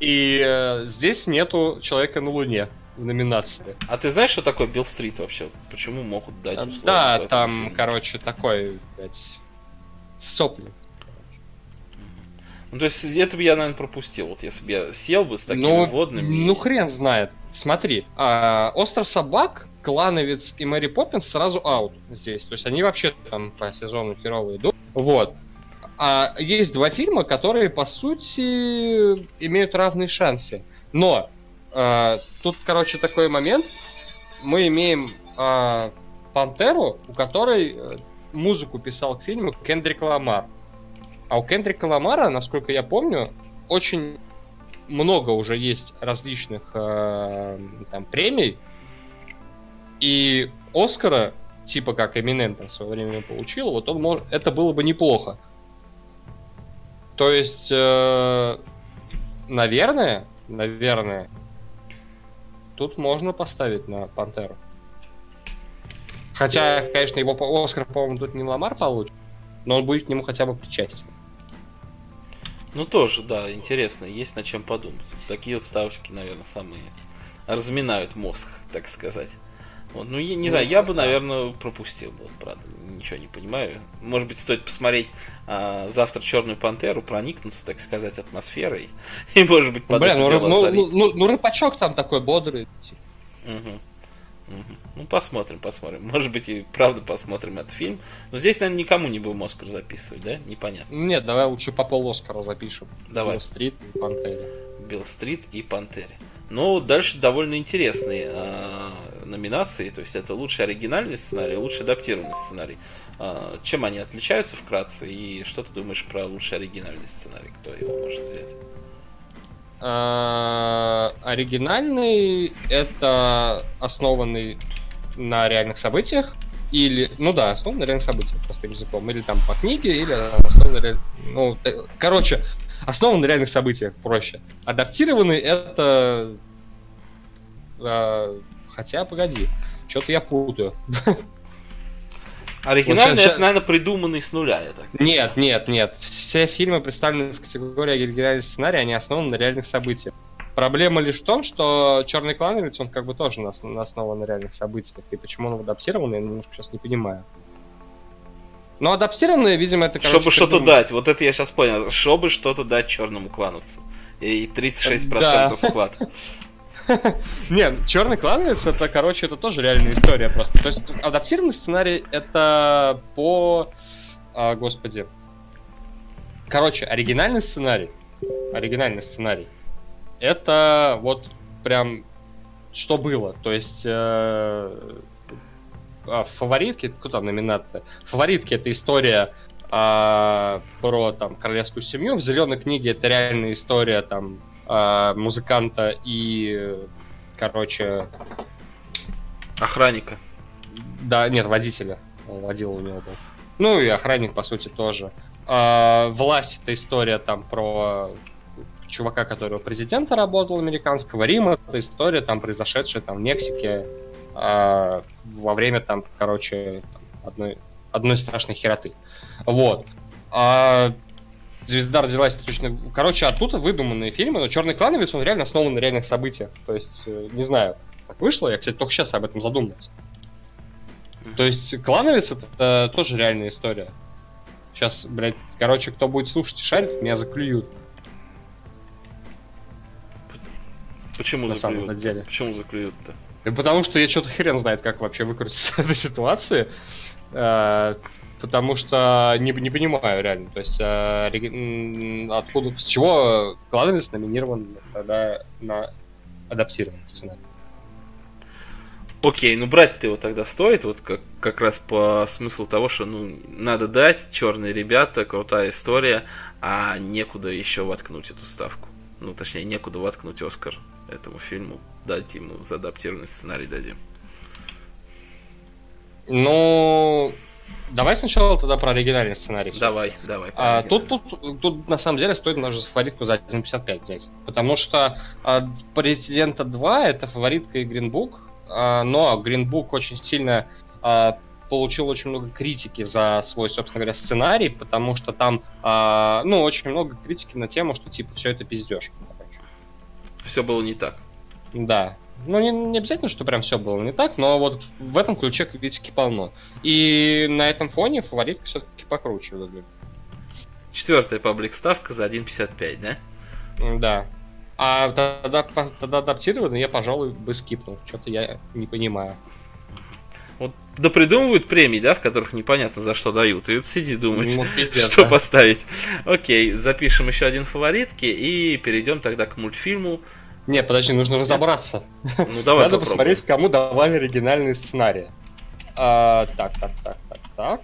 И э, здесь нету человека на Луне в номинации. А ты знаешь, что такое Билл Стрит вообще? Почему могут дать условия Да, там, короче, такой, блядь, сопли. Ну, то есть это бы я, наверное, пропустил. Вот если бы я сел бы с такими Ну, водными... Ну хрен знает. Смотри, а, Остров собак, Клановец и Мэри Поппинс сразу аут здесь. То есть они вообще там по сезону херово идут. Вот. А есть два фильма, которые, по сути, имеют равные шансы. Но а, тут, короче, такой момент. Мы имеем а, Пантеру, у которой э, музыку писал к фильму Кендрик Ламар. А у Кендрика Ламара, насколько я помню, очень много уже есть различных э, там премий. И Оскара, типа как Эминем там в свое время получил, вот он может, это было бы неплохо. То есть, э, наверное, наверное, тут можно поставить на Пантеру. Хотя, конечно, его Оскар, по-моему, тут не Ламар получит, но он будет к нему хотя бы причастен. Ну, тоже, да, интересно, есть над чем подумать. Такие вот ставочки, наверное, самые разминают мозг, <laughs> так сказать. Вот, ну, я не Ну, знаю, я бы, да. наверное, пропустил бы, вот, правда, ничего не понимаю. Может быть, стоит посмотреть а, завтра Черную Пантеру, проникнуться, так сказать, атмосферой, <laughs> и, может быть, под Блин, ну, ну, ну, ну, ну, рыбачок там такой бодрый. типа. Ну, посмотрим, посмотрим. Может быть, и правда посмотрим этот фильм. Но здесь, наверное, никому не будем Оскар записывать, да? Непонятно. Нет, давай лучше по пол Оскара запишем. Давай. Билл Стрит и Пантере. Билл Стрит и Пантере. Но дальше довольно интересные а, номинации. То есть это лучший оригинальный сценарий, лучший адаптированный сценарий. А, чем они отличаются вкратце и что ты думаешь про лучший оригинальный сценарий? Кто его может взять? А, Оригинальный это основанный на реальных событиях или, ну да, основан на реальных событиях, простым языком, или там по книге, или основан на ну, короче, основан на реальных событиях, проще. Адаптированный это, а, хотя, погоди, что-то я путаю. <laughs> Оригинальный вот это, наверное, придуманный с нуля, я так Нет, нет, нет. Все фильмы, представленные в категории оригинальный сценарий, они основаны на реальных событиях. Проблема лишь в том, что Черный клановец, он как бы тоже на, на основан на реальных событиях. И почему он адаптирован, я немножко сейчас не понимаю. Но адаптированные, видимо, это короче, Чтобы что-то дать, вот это я сейчас понял. Чтобы что-то дать черному клановцу. И 36% да. вклад. <laughs> Нет, черный клановец это, короче, это тоже реальная история просто. То есть адаптированный сценарий это по. А, господи. Короче, оригинальный сценарий. Оригинальный сценарий это вот прям что было. То есть э, а, фаворитки, кто там номинация? Фаворитки это история э, про там королевскую семью. В зеленой книге это реальная история там э, музыканта и, короче, охранника. Да, нет, водителя. Он водил у него был. Ну и охранник, по сути, тоже. Э, власть это история там про чувака, который у президента работал, американского Рима. Это история, там, произошедшая там, в Мексике э, во время, там, короче, одной, одной страшной хероты. Вот. А Звезда родилась точно... Короче, оттуда выдуманные фильмы, но Черный клановец, он реально основан на реальных событиях. То есть, э, не знаю, как вышло, я, кстати, только сейчас об этом задумался. То есть, клановец это, это тоже реальная история. Сейчас, блядь, короче, кто будет слушать и шарить, меня заклюют. Почему на заклюют? Самом деле. Почему заклюют-то? Да потому что я что-то хрен знает, как вообще выкрутиться <laughs> из этой ситуации. Потому что не, не понимаю реально. То есть а, откуда, с чего Кладенец номинирован на, на адаптированный сценарий. Окей, ну брать-то его тогда стоит, вот как, как раз по смыслу того, что ну надо дать, черные ребята, крутая история, а некуда еще воткнуть эту ставку. Ну, точнее, некуда воткнуть Оскар этому фильму. Дать ему за адаптированный сценарий дадим. Ну, давай сначала тогда про оригинальный сценарий. Давай, давай. А, тут, тут, тут на самом деле стоит даже фаворитку за 1.55 взять. Потому что а, Президента 2 это фаворитка и Гринбук, а, но Гринбук очень сильно а, получил очень много критики за свой, собственно говоря, сценарий, потому что там, а, ну, очень много критики на тему, что типа все это пиздешь все было не так. Да. Ну, не, не обязательно, что прям все было не так, но вот в этом ключе критики полно. И на этом фоне фаворитка все-таки покруче выглядит. Четвертая паблик ставка за 1.55, да? Да. А тогда, тогда адаптированный я, пожалуй, бы скипнул. Что-то я не понимаю. Вот да придумывают премии, да, в которых непонятно за что дают. И вот сиди думаешь, ну, <laughs> пиздец, что да. поставить. Окей, запишем еще один фаворитки и перейдем тогда к мультфильму. Не, подожди, нужно разобраться. Ну давай Надо попробуем. посмотреть, кому давали оригинальные сценарии. А, так, так, так, так, так.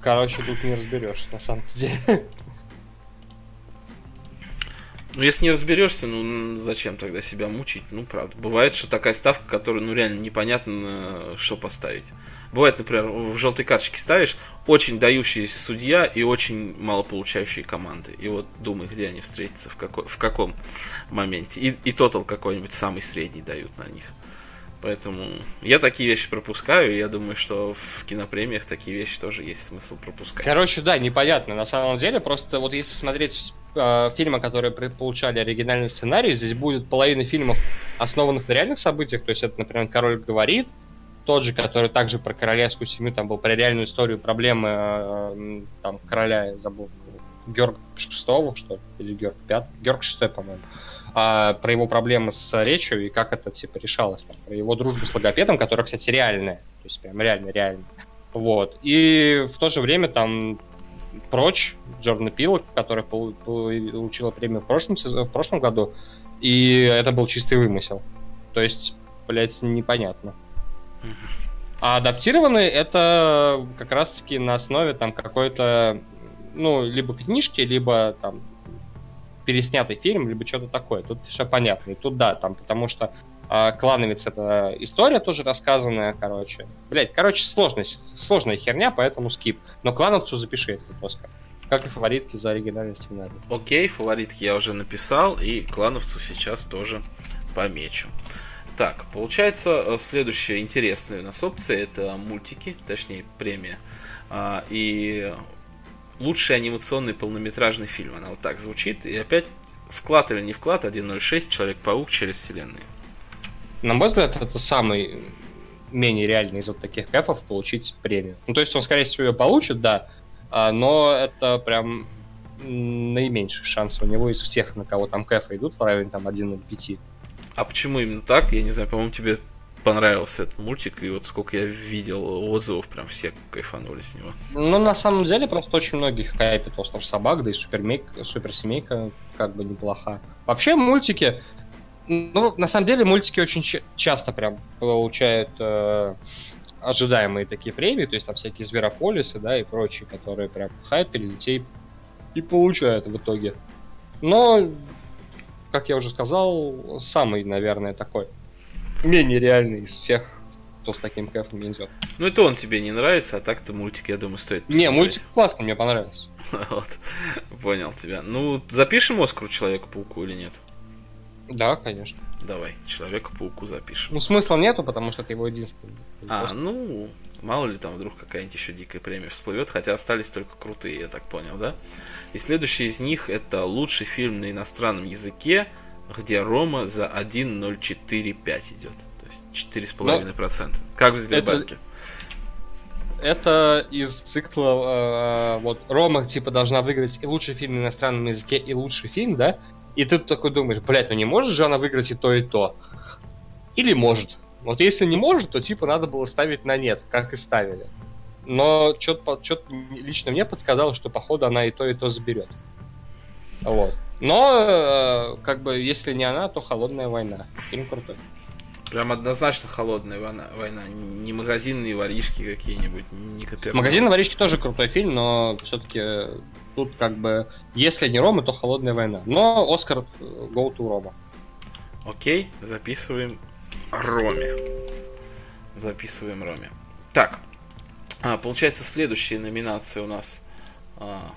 Короче, тут не разберешься, на самом деле. Ну, если не разберешься, ну зачем тогда себя мучить? Ну, правда. Бывает, что такая ставка, которая, ну, реально непонятно, что поставить. Бывает, например, в желтой карточке ставишь очень дающий судья и очень мало получающие команды. И вот думай, где они встретятся, в, какой, в каком моменте. И, и тотал какой-нибудь самый средний дают на них. Поэтому я такие вещи пропускаю, и я думаю, что в кинопремиях такие вещи тоже есть смысл пропускать. Короче, да, непонятно. На самом деле, просто вот если смотреть э, фильмы, которые получали оригинальный сценарий, здесь будет половина фильмов, основанных на реальных событиях. То есть это, например, Король говорит, тот же, который также про королевскую семью, там был про реальную историю проблемы э, там короля, я забыл, Георг шестого, что ли, или Георг пятый, Георг шестой, по-моему а, про его проблемы с речью и как это типа решалось, там, про его дружбу с логопедом, которая, кстати, реальная, то есть прям реально реально. Вот. И в то же время там прочь Джордан Пила, которая получила премию в прошлом, в прошлом году, и это был чистый вымысел. То есть, блядь, непонятно. А адаптированный это как раз-таки на основе там какой-то, ну, либо книжки, либо там переснятый фильм, либо что-то такое. Тут все понятно. И тут да, там, потому что А Клановец это история тоже рассказанная, короче. Блять, короче, сложность, сложная херня, поэтому скип. Но Клановцу запиши этот Оскар. Как и фаворитки за оригинальный сценарий. Окей, фаворитки я уже написал, и клановцу сейчас тоже помечу. Так, получается, э, следующая интересная у нас опция это мультики, точнее премия. А, и лучший анимационный полнометражный фильм. Она вот так звучит. И опять вклад или не вклад 1.06 Человек-паук через вселенную. На мой взгляд, это самый менее реальный из вот таких кэпов получить премию. Ну, то есть он, скорее всего, ее получит, да, а, но это прям наименьший шанс у него из всех, на кого там кэфы идут, в районе там 1.05. А почему именно так? Я не знаю, по-моему, тебе понравился этот мультик, и вот сколько я видел отзывов, прям все кайфанули с него. Ну, на самом деле, просто очень многих кайпит Остров Собак, да и Супермейк, Суперсемейка как бы неплоха. Вообще, мультики, ну, на самом деле, мультики очень часто прям получают э, ожидаемые такие премии, то есть там всякие Зверополисы, да, и прочие, которые прям хайпили детей и получают в итоге. Но, как я уже сказал, самый, наверное, такой менее реальный из всех, кто с таким кайфом идет. Ну это он тебе не нравится, а так-то мультик, я думаю, стоит посмотреть. Не, мультик классный, мне понравился. <laughs> Вот, понял тебя. Ну, запишем Оскару Человеку-пауку или нет? Да, конечно. Давай, Человека-пауку запишем. Ну, смысла нету, потому что это его единственный. А, ну, мало ли там вдруг какая-нибудь еще дикая премия всплывет, хотя остались только крутые, я так понял, да? И следующий из них это лучший фильм на иностранном языке, где Рома за 1.045 идет. То есть 4,5%. Но как в Сбербанке. Это, это из цикла э, вот Рома типа должна выиграть и лучший фильм на иностранном языке, и лучший фильм, да? И ты такой думаешь, блядь, ну не может же она выиграть и то, и то. Или может. Вот если не может, то типа надо было ставить на нет, как и ставили. Но что-то лично мне подсказало, что походу она и то, и то заберет. Вот. Но, э, как бы, если не она, то холодная война. Фильм крутой. Прям однозначно холодная война. война. Не магазинные воришки какие-нибудь, не Копернов. Магазинные воришки тоже крутой фильм, но все-таки тут как бы, если не Рома, то холодная война. Но Оскар э, go to Рома. Окей, записываем Роме. Записываем Роме. Так, а, получается следующая номинация у нас а,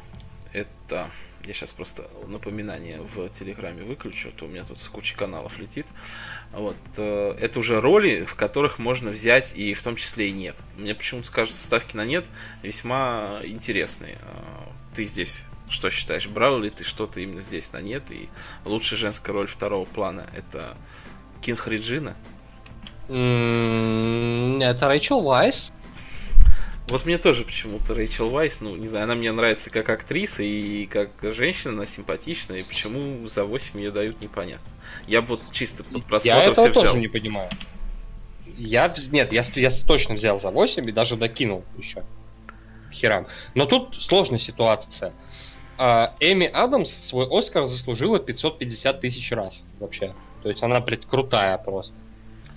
это я сейчас просто напоминание в Телеграме выключу, а то у меня тут с кучей каналов летит. Вот. Э, это уже роли, в которых можно взять и в том числе и нет. Мне почему-то кажется, ставки на нет весьма интересные. А, ты здесь что считаешь, брал ли ты что-то именно здесь на нет? И лучшая женская роль второго плана это Кинг Реджина? Это Рэйчел Вайс. Вот мне тоже почему-то Рэйчел Вайс, ну, не знаю, она мне нравится как актриса и как женщина, она симпатичная, и почему за 8 ее дают, непонятно. Я вот чисто под просмотр Я этого тоже взял. не понимаю. Я, нет, я, я точно взял за 8 и даже докинул еще. Херам. Но тут сложная ситуация. А, Эми Адамс свой Оскар заслужила 550 тысяч раз вообще. То есть она пред крутая просто.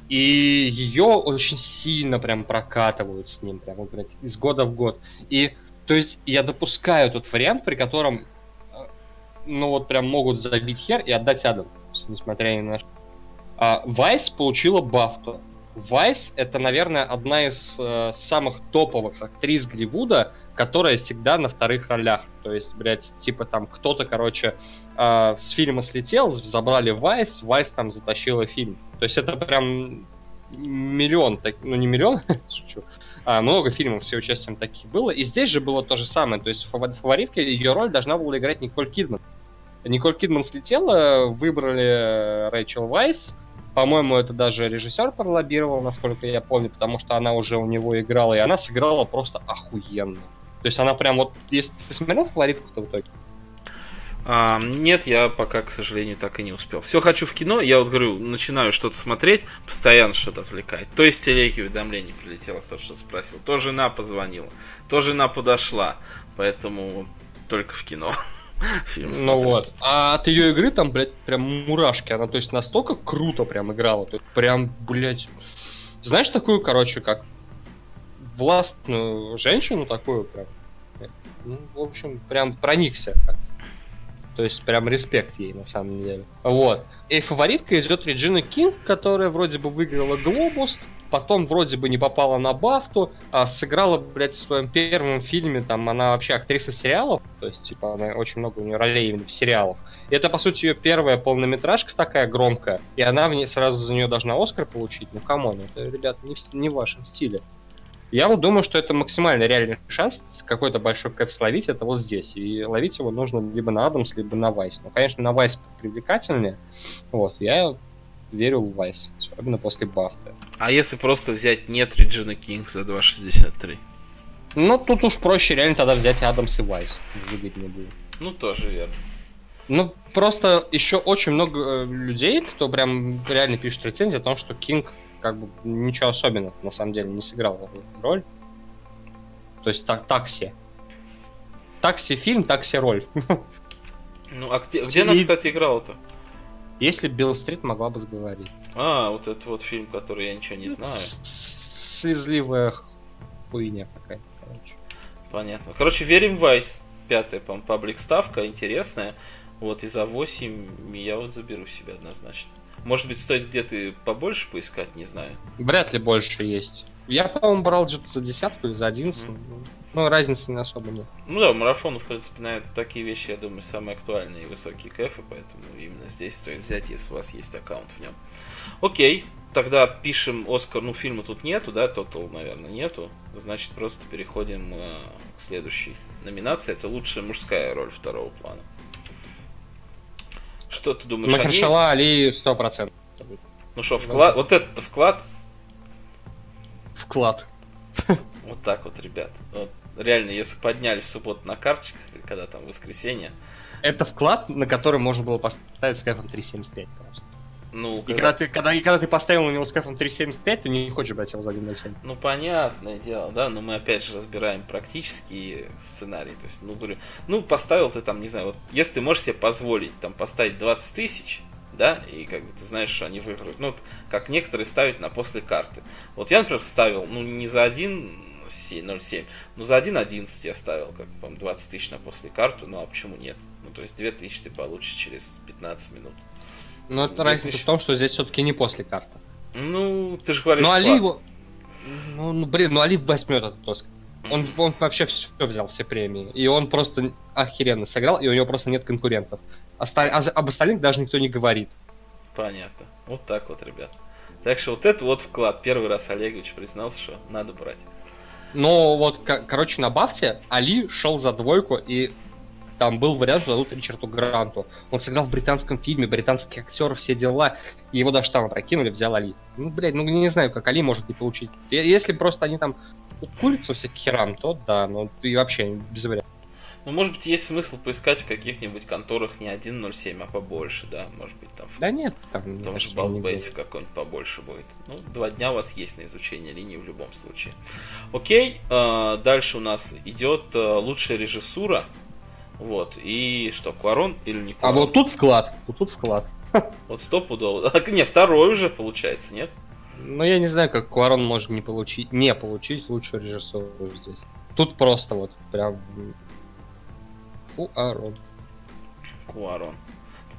И ее очень сильно прям прокатывают с ним, прям, блядь, из года в год. И, то есть, я допускаю тот вариант, при котором, э, ну вот прям могут забить хер и отдать Адам, несмотря ни на что. А Вайс получила Бафту. Вайс это, наверное, одна из э, самых топовых актрис Голливуда, которая всегда на вторых ролях. То есть, блядь, типа там кто-то, короче, э, с фильма слетел, забрали Вайс, Вайс там затащила фильм. То есть это прям миллион, так, ну не миллион, <laughs> шучу, а много фильмов с ее участием таких было. И здесь же было то же самое. То есть фаворитка, ее роль должна была играть Николь Кидман. Николь Кидман слетела, выбрали Рэйчел Вайс, по-моему, это даже режиссер пролоббировал, насколько я помню, потому что она уже у него играла, и она сыграла просто охуенно. То есть она прям вот... Если ты смотрел фаворитку-то в итоге? А, нет, я пока, к сожалению, так и не успел. Все хочу в кино, я вот говорю, начинаю что-то смотреть, постоянно что-то отвлекает. То есть телеги уведомление прилетело, кто-то что-то спросил, то жена позвонила, то жена подошла, поэтому только в кино. <laughs> Фильм ну вот. А от ее игры там, блядь, прям мурашки. Она, то есть, настолько круто прям играла. То есть, прям, блядь. Знаешь такую, короче, как властную женщину такую прям. Ну, в общем, прям проникся. То есть прям респект ей на самом деле. Вот. И фаворитка идет Реджина Кинг, которая вроде бы выиграла Глобус, потом вроде бы не попала на Бафту, а сыграла, блядь, в своем первом фильме, там, она вообще актриса сериалов, то есть, типа, она очень много у нее ролей именно в сериалах. И это, по сути, ее первая полнометражка такая громкая, и она мне сразу за нее должна Оскар получить. Ну, come on, это, ребят, не в, не в вашем стиле. Я вот думаю, что это максимально реальный шанс какой-то большой кэф словить, это вот здесь. И ловить его нужно либо на Адамс, либо на Вайс. Ну, конечно, на Вайс привлекательнее. Вот, я верю в Вайс, особенно после Бафта. А если просто взять нет Реджина Кинг за 2.63? Ну, тут уж проще реально тогда взять Адамс и Вайс. Выгоднее будет. Ну, тоже верно. Ну, просто еще очень много э, людей, кто прям реально пишет рецензии о том, что Кинг как бы ничего особенного на самом деле не сыграл роль. То есть так, такси. Такси фильм, такси роль. <laughs> Ну, а где, где она, И- кстати, играла-то? Если Билл Стрит могла бы сговорить. А, вот этот вот фильм, который я ничего не знаю. Слезливая хуйня какая-то, короче. Понятно. Короче, верим в Вайс. Пятая, по-моему, паблик ставка, интересная. Вот, и за 8 я вот заберу себе однозначно. Может быть, стоит где-то побольше поискать, не знаю. Вряд ли больше есть. Я, по-моему, брал где-то за десятку или за одиннадцать. Мгм. Ну, разницы не особо нет. Ну да, марафон, в принципе, на такие вещи, я думаю, самые актуальные и высокие кэфы, поэтому именно здесь стоит взять, если у вас есть аккаунт в нем. Окей, тогда пишем Оскар, ну фильма тут нету, да, Total, наверное, нету, значит просто переходим э, к следующей номинации, это лучшая мужская роль второго плана. Что ты думаешь? Махершала Али 100%. Ну что, вклад, вот этот вклад, Вклад. <laughs> вот так вот, ребят. Вот, реально, если подняли в субботу на карточках, когда там воскресенье, Это вклад, на который можно было поставить с кэфом 3.75 просто. Ну, И когда ты, когда, и когда ты поставил на него с кэфом 3.75, ты не хочешь брать его за 1.07. Ну, понятное дело, да, но мы опять же разбираем практические сценарии. То есть, ну, говорю, ну, поставил ты там, не знаю, вот, если ты можешь себе позволить там поставить 20 тысяч, да, и как бы ты знаешь, что они выиграют. Ну, вот, как некоторые ставят на после карты. Вот я, например, ставил, ну, не за 1.07, но за 1.11 я ставил, как, по 20 тысяч на после карту, ну, а почему нет? Ну, то есть, 2 тысячи ты получишь через 15 минут. Но это Две разница в том, что здесь все-таки не после карты. Ну, ты же говоришь, Ну, Али его... Ну, ну, блин, ну Али возьмет этот Оскар. Он, он вообще все взял, все премии. И он просто охеренно сыграл, и у него просто нет конкурентов. Оста- а об остальных даже никто не говорит. Понятно. Вот так вот, ребят. Так что вот это вот вклад. Первый раз Олегович признался, что надо брать. Но вот, ко- короче, на Бафте Али шел за двойку, и там был вариант, что дадут Ричарду Гранту. Он сыграл в британском фильме, британский актер, все дела. И его даже там опрокинули, взял Али. Ну, блядь, ну не знаю, как Али может не получить. Если просто они там укурятся всяких херам, то да, ну и вообще без вариантов. Ну, может быть, есть смысл поискать в каких-нибудь конторах не 1.07, а побольше, да? Может быть, там Да нет, там... не будет. Балтбейте в какой-нибудь побольше будет. Ну, два дня у вас есть на изучение линии в любом случае. Окей, э, дальше у нас идет э, лучшая режиссура. Вот, и что, Куарон или не А Куарон? вот тут вклад, вот тут вклад. <laughs> Вот стопудово. А, не, второй уже получается, нет? Ну, я не знаю, как Куарон может не получить, не получить лучшую режиссуру здесь. Тут просто вот прям... Куарон. Куарон.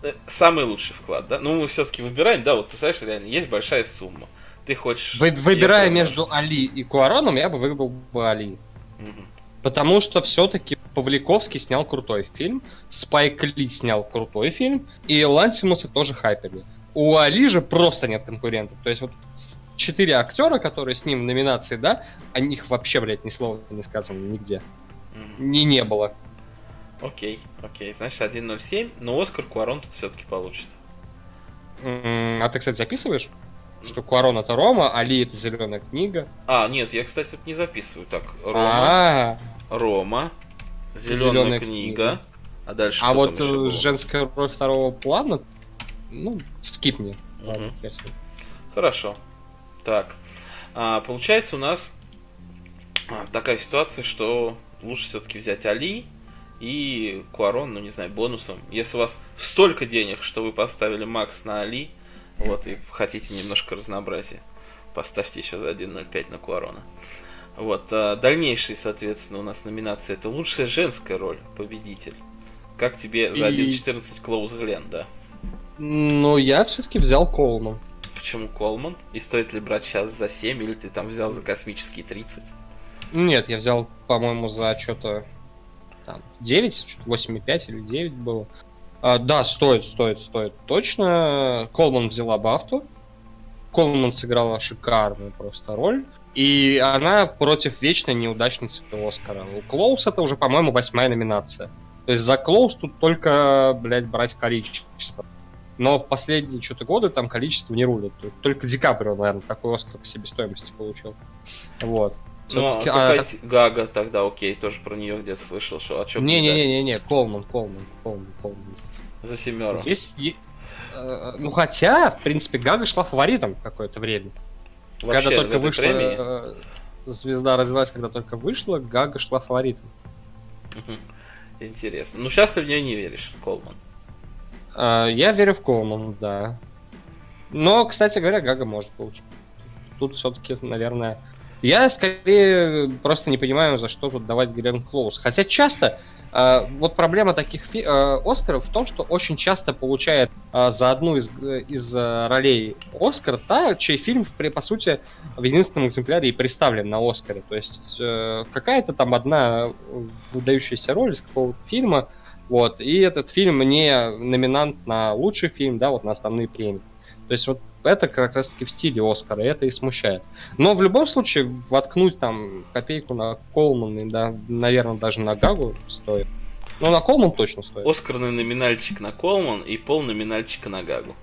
Э, Самый лучший вклад, да? Ну, мы все-таки выбираем, да, вот представляешь, реально, есть большая сумма. Ты хочешь... Вы- выбирая между Али и Куароном, я бы выбрал бы Али. Мгм. Потому что все-таки Павликовский снял крутой фильм, Спайк Ли снял крутой фильм, и Лансимуса тоже хайпили. У Али же просто нет конкурентов. То есть вот четыре актера, которые с ним в номинации, да, о них вообще, блядь, ни слова не сказано нигде. Ни не было. Окей, окей, значит 1.07, но Оскар Куарон тут все-таки получит. А ты, кстати, записываешь? Что Куарон это Рома, Али это зеленая книга. А, нет, я, кстати, это не записываю. Так, Рома, А, Рома, Зеленая «Зелёная книга. книга». А дальше а вот э, женская роль второго плана, ну, скипни. Ладно, с ним. Хорошо. Так, а, получается у нас а, такая ситуация, что лучше все-таки взять Али и Куарон, ну не знаю, бонусом. Если у вас столько денег, что вы поставили Макс на Али, вот, и хотите немножко разнообразия, поставьте еще за 1.05 на Куарона. Вот, а, дальнейшие, соответственно, у нас номинации это лучшая женская роль, победитель. Как тебе за 1.14 Клоуз Глен, да? Ну, я все-таки взял Колман. Почему Колман? И стоит ли брать сейчас за 7, или ты там взял за космические 30? Нет, я взял, по-моему, за что-то там 9, 8,5 или 9 было. А, да, стоит, стоит, стоит. Точно. Колман взяла Бафту. Колман сыграла шикарную просто роль. И она против вечной неудачницы Оскара. У Клоус это уже, по-моему, восьмая номинация. То есть за Клоус тут только, блядь, брать количество. Но в последние что-то годы там количество не рулит. Только Ди Каприо, наверное, такой Оскар по себестоимости получил. Вот. Ну, а какая а, Гага тогда, окей, тоже про нее где-то слышал, что о чем Не-не-не-не, Колман, Колман, Колман, Колман. За семеру. Здесь, э, ну хотя, в принципе, Гага шла фаворитом какое-то время. Вообще, когда только вышла премии? Э, звезда родилась, когда только вышла, Гага шла фаворитом. Интересно. Ну сейчас ты в нее не веришь, Колман. А, я верю в Колман, да. Но, кстати говоря, Гага может получить. Тут все-таки, наверное, я скорее просто не понимаю, за что тут давать Гленн Клоус. Хотя часто вот проблема таких э, Оскаров в том, что очень часто получает э, за одну из, из э, ролей Оскар та, чей фильм, по сути, в единственном экземпляре и представлен на Оскаре. То есть э, какая-то там одна выдающаяся роль из какого-то фильма, вот, и этот фильм не номинант на лучший фильм, да, вот на основные премии. То есть вот это как раз таки в стиле Оскара, и это и смущает. Но в любом случае, воткнуть там копейку на Колман, и, да, наверное, даже на Гагу стоит. Ну, на Колман точно стоит. Оскарный номинальчик на Колман и пол номинальчика на Гагу.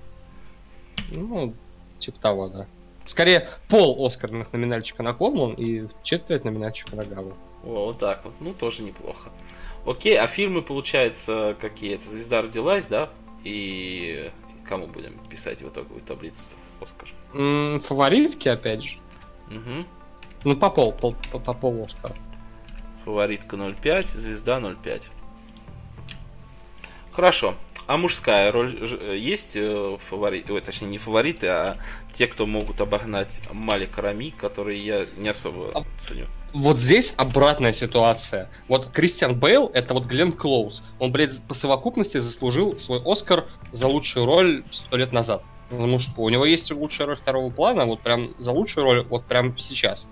Ну, типа того, да. Скорее, пол Оскарных номинальчика на Колман и четверть номинальчика на Гагу. О, вот так вот. Ну, тоже неплохо. Окей, а фильмы, получается, какие? Это «Звезда родилась», да? И кому будем писать в итоговую таблицу Оскар? М-м, фаворитки, опять же. Угу. Ну, по пол, по, по, по пол Оскара. Фаворитка 0,5, звезда 0,5. Хорошо. А мужская роль есть э, фаворит, ой, точнее не фавориты, а те, кто могут обогнать Малика Рами, которые я не особо а... ценю. Вот здесь обратная ситуация. Вот Кристиан Бейл это вот Глен Клоуз. Он, блядь, по совокупности заслужил свой Оскар за лучшую роль сто лет назад. Ну что, у него есть лучшая роль второго плана, вот прям за лучшую роль, вот прям сейчас.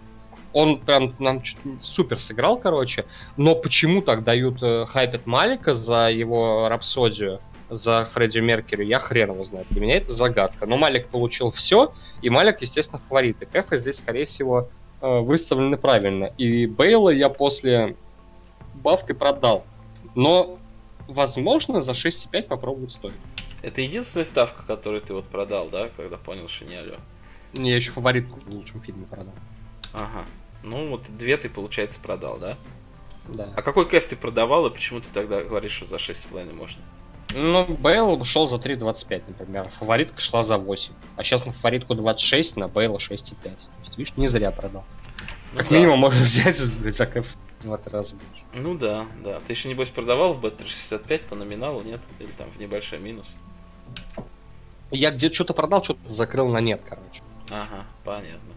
Он прям нам супер сыграл, короче. Но почему так дают э, хайпет Малика за его рапсодию, за Фредди Меркьюри, я хрен его знаю. Для меня это загадка. Но Малик получил все, и Малик, естественно, фаворит. И Кэфа здесь, скорее всего, выставлены правильно. И Бейла я после бавки продал. Но, возможно, за 6,5 попробовать стоит. Это единственная ставка, которую ты вот продал, да, когда понял, что не алё? Я еще фаворитку в лучшем фильме продал. Ага. Ну вот две ты, получается, продал, да? Да. А какой кэф ты продавал, и почему ты тогда говоришь, что за 6,5 можно? Ну, Бейл шел за 3.25, например. Фаворитка шла за 8. А сейчас на фаворитку 26, на Бейла 6.5. Есть, видишь, не зря продал. Ну, как да. минимум можно взять за кэф в два раза больше. Ну да, да. Ты еще, небось, продавал в B365 по номиналу, нет? Или там в небольшой минус? Я где-то что-то продал, что-то закрыл на нет, короче. Ага, понятно.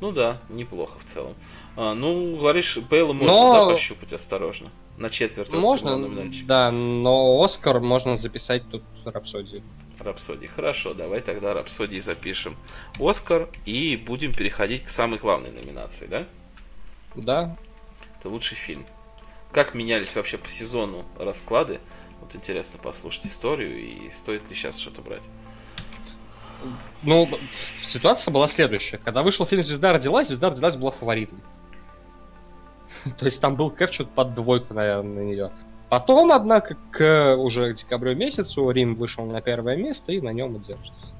Ну да, неплохо в целом. А, ну, говоришь, Бейла можно но... да, пощупать осторожно. На четверть Можно, да, но Оскар можно записать тут Рапсодию. Рапсодии. Хорошо, давай тогда Рапсодии запишем. Оскар и будем переходить к самой главной номинации, да? Да. Это лучший фильм. Как менялись вообще по сезону расклады? Вот интересно послушать историю и стоит ли сейчас что-то брать. Ну, ситуация была следующая. Когда вышел фильм «Звезда родилась», «Звезда родилась» была фаворитом. <laughs> То есть там был кэф что-то под двойку, наверное, на нее. Потом, однако, к уже декабрю месяцу Рим вышел на первое место и на нем и держится.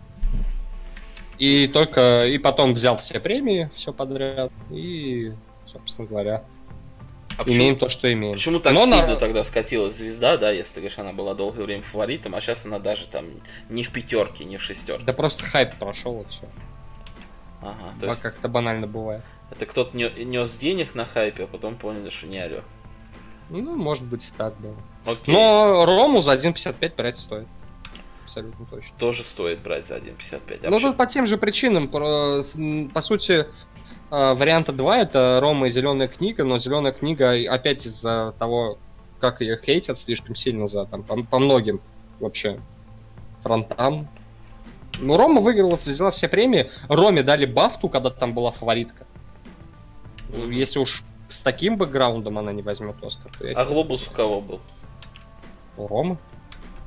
И только и потом взял все премии, все подряд, и, собственно говоря, а имеем почему, то, что имеем. Почему так Но сильно на... тогда скатилась звезда, да, если ты говоришь, она была долгое время фаворитом, а сейчас она даже там не в пятерке, не в шестерке. Да просто хайп прошел и все. Ага, то есть... как-то банально бывает. Это кто-то нес денег на хайпе, а потом поняли, что не орё. Ну, может быть и так было. Окей. Но Рому за 1.55 брать стоит. Абсолютно точно. Тоже стоит брать за 1.55. А ну, тут по тем же причинам. По, сути, а, варианта 2 это Рома и Зеленая книга, но Зеленая книга опять из-за того, как ее хейтят слишком сильно за там по, по многим вообще фронтам. Ну, Рома выиграла, взяла все премии. Роме дали бафту, когда там была фаворитка. Мгм. Если уж с таким бэкграундом она не возьмет Оскар, то я А глобус у кого был? у Ромы.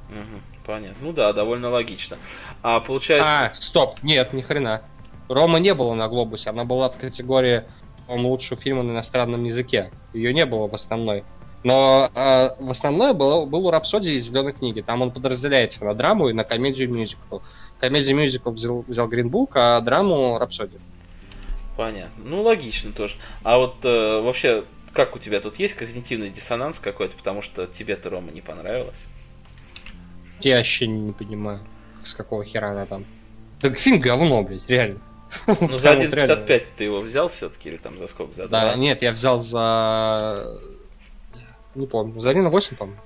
Мгм, понятно. Ну да, довольно логично. А получается... А, стоп, нет, ни хрена. Рома не было на Глобусе, она была в категории по-моему, лучшего фильма на иностранном языке. Ее не было в основной. Но э, в основной был, был у Рапсодии из Зеленой книги. Там он подразделяется на драму и на комедию мюзикл. Комедию мюзикл взял, взял Гринбук, а драму Рапсодию. Понятно. Ну, логично тоже. А вот э, вообще, как у тебя тут есть когнитивный диссонанс какой-то, потому что тебе-то Рома не понравилось? Я вообще не, понимаю, с какого хера она там. Так фильм говно, блядь, реально. Ну, за Прям вот реально. 1.55 ты его взял все-таки, или там за сколько? За Да, 2? нет, я взял за... Не помню, за 1.8, по-моему.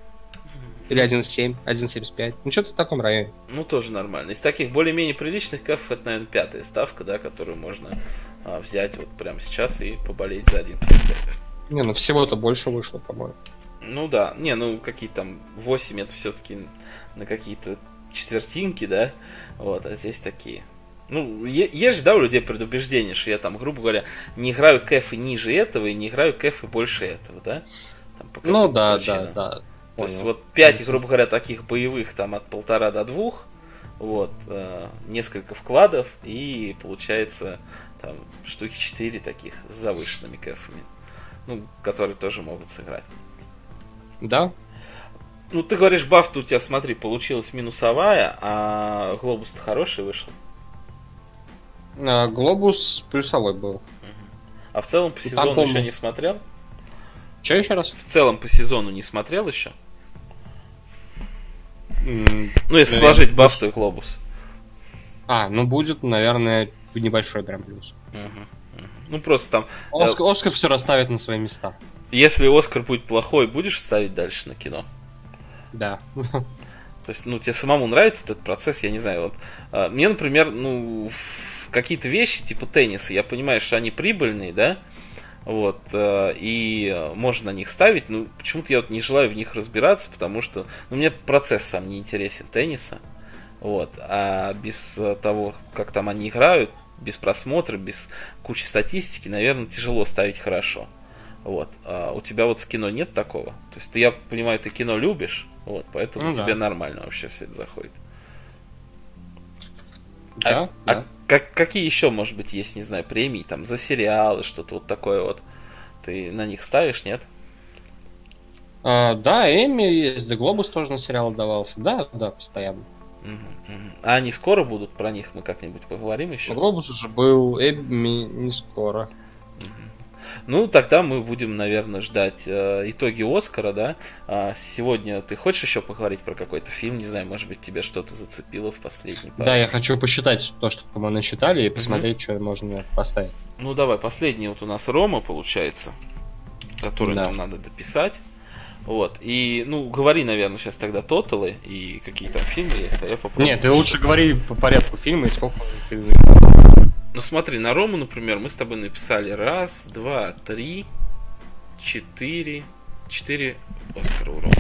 Или 1.7, 1.75. Ну, что-то в таком районе. Ну, тоже нормально. Из таких более-менее приличных кафе, это, наверное, пятая ставка, да, которую можно а, взять вот прямо сейчас и поболеть за 1.55. Не, ну всего-то больше вышло, по-моему. Ну да, не, ну какие там 8 это все-таки на какие-то четвертинки, да, вот, а здесь такие. Ну, есть же, да, у людей предубеждение, что я там, грубо говоря, не играю кэфы ниже этого и не играю кэфы больше этого, да? Там по Ну да, да, причинам. да. То есть Понял. вот 5, Ясно. грубо говоря, таких боевых там от полтора до двух, вот, э, несколько вкладов и получается там штуки 4 таких с завышенными кэфами, ну, которые тоже могут сыграть. Да? Ну, ты говоришь, бафта у тебя, смотри, получилась минусовая, а глобус-то хороший вышел. А, Глобус плюсовой был. А в целом по там, сезону еще не смотрел? Че еще раз? В целом по сезону не смотрел еще? Ну, если Наверное, сложить бафту и глобус. А, ну будет, наверное, небольшой прям плюс. Мгм. Ну, просто там, Оск- Оскар все расставит на свои места. если Оскар будет плохой, будешь ставить дальше на кино? Да. То есть, ну, тебе самому нравится этот процесс, я не знаю, вот. а, Мне, например, ну, какие-то вещи, типа тенниса, я понимаю, что они прибыльные, да, вот, э, и э, можно на них ставить, но почему-то я вот не желаю в них разбираться, потому что, ну, мне процесс сам не интересен тенниса, вот, а без э, того, как там они играют, без просмотра, без кучи статистики, наверное, тяжело ставить хорошо. Вот. А у тебя вот с кино нет такого? То есть ты, я понимаю, ты кино любишь, вот, поэтому Ну да. тебе нормально вообще все это заходит. Да, а да. а как, какие еще, может быть, есть, не знаю, премии там за сериалы, что-то вот такое вот? Ты на них ставишь, нет? А, да, Эми есть, The Globus тоже на сериал отдавался. Да, да, постоянно. А они скоро будут про них, мы как-нибудь поговорим еще? Globus уже был, Эми не скоро. Ну, тогда мы будем, наверное, ждать э, итоги Оскара, да. А сегодня ты хочешь еще поговорить про какой-то фильм? Не знаю, может быть, тебя что-то зацепило в последний пару? Да, я хочу посчитать то, что мы насчитали, и посмотреть, что можно поставить. Ну, давай, последний вот у нас Рома, получается, который Да. нам надо дописать. Вот, и, ну, говори, наверное, сейчас тогда тоталы и какие там фильмы есть, а я попробую. Нет, ты лучше говори по порядку фильма и сколько ты... Ну, смотри, на Рому, например, мы с тобой написали раз, два, три, четыре, четыре Оскара у Ромы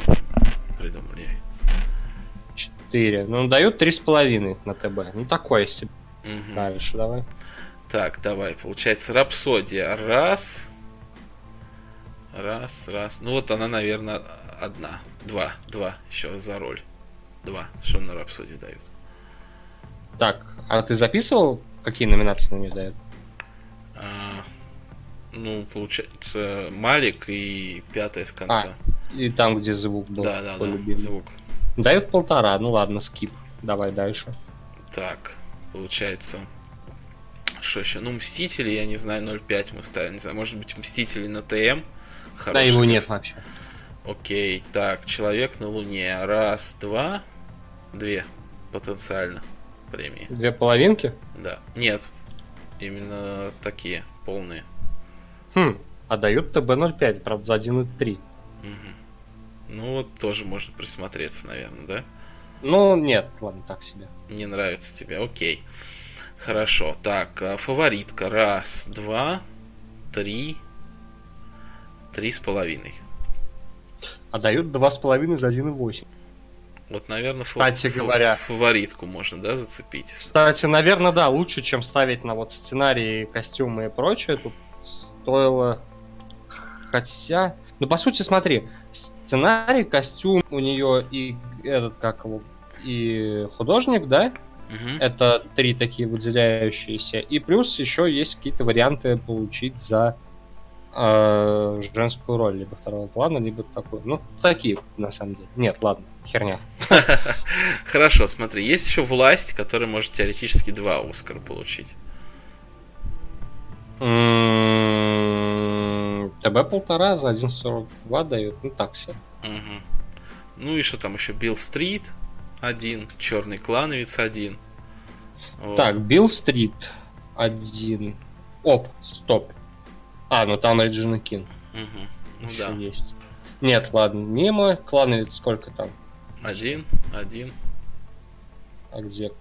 придумали. Четыре. Ну, дают три с половиной на ТБ. Ну, такое себе. Мгм. Дальше давай. Так, давай, получается, Рапсодия. Раз. Раз, раз. Ну вот она, наверное, одна. Два. Два еще за роль. Два. Что на Рапсодию дают. Так, а ты записывал, какие номинации на нее дают? А, ну, получается, Малик и пятая с конца. И там, где звук был. да, да, да. любимый. Звук. Дают полтора, ну ладно, скип. Давай дальше. Так, получается. Что еще? Ну, Мстители, я не знаю, 0.5 мы ставим. Не знаю, может быть, Мстители на ТМ. Да, Хороший. его нет вообще. Окей, так, человек на Луне. Раз, два, две потенциально премии. Две половинки? Да. Нет. Именно такие, полные. Хм, а дают ТБ-05, правда, за 1,3. Мгм. Ну вот тоже можно присмотреться, наверное, да? Ну, нет, ладно, так себе. Не нравится тебе, окей. Хорошо. Так, а, фаворитка. Раз, два, три, три с половиной. а дают 2,5 за 1,8. Вот, наверное, Кстати фу- говоря, фаворитку можно, да, зацепить. Кстати, наверное, да, лучше, чем ставить на вот сценарии, костюмы и прочее. Тут стоило... Хотя... Ну, по сути, смотри, сценарий, костюм у нее и этот, как его, и художник, да? Угу. Это три такие выделяющиеся. И плюс еще есть какие-то варианты получить за э, женскую роль, либо второго плана, либо такой. Ну, такие, на самом деле. Нет, ладно, херня. <laughs> Хорошо, смотри, есть еще власть, которая может теоретически два Оскара получить. ТБ полтора за 1.42 дают, ну так все. Ну и что там еще? Билл Стрит один, Черный клановец один. Вот. Так, Билл Стрит один. Оп, стоп. А, ну там Реджина Кин. Угу. Ну Еще да. есть. Нет, ладно, мимо. Клановец сколько там? Один, один. А где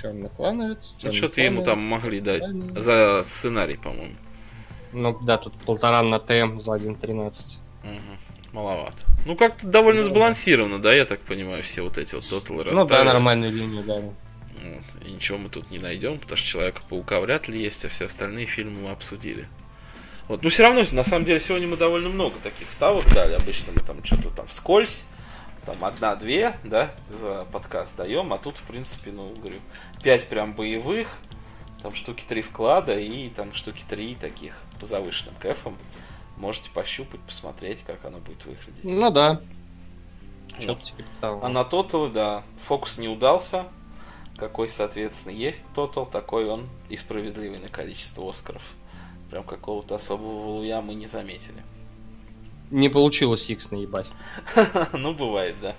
черный клановец? Ну что-то ему там могли дать. За сценарий, по-моему. Ну да, тут полтора на ТМ за 1.13. Угу. Маловато. Ну как-то довольно да. сбалансировано, да, я так понимаю, все вот эти вот тоталы Ну да, нормальная линия, да. Вот. И ничего мы тут не найдем, потому что Человека-паука вряд ли есть, а все остальные фильмы мы обсудили. Вот. Но все равно, на самом деле, сегодня мы довольно много таких ставок дали. Обычно мы там что-то там вскользь, там одна-две, да, за подкаст даем, а тут, в принципе, ну, говорю, пять прям боевых, там штуки три вклада и там штуки три таких по завышенным кэфам. Можете пощупать, посмотреть, как оно будет выглядеть. Ну да. Вот. А на тоталы, да, фокус не удался. Какой, соответственно, есть тотал, такой он и справедливый на количество Оскаров прям какого-то особого валуя мы не заметили. Не получилось X наебать. <laughs> ну, бывает, да.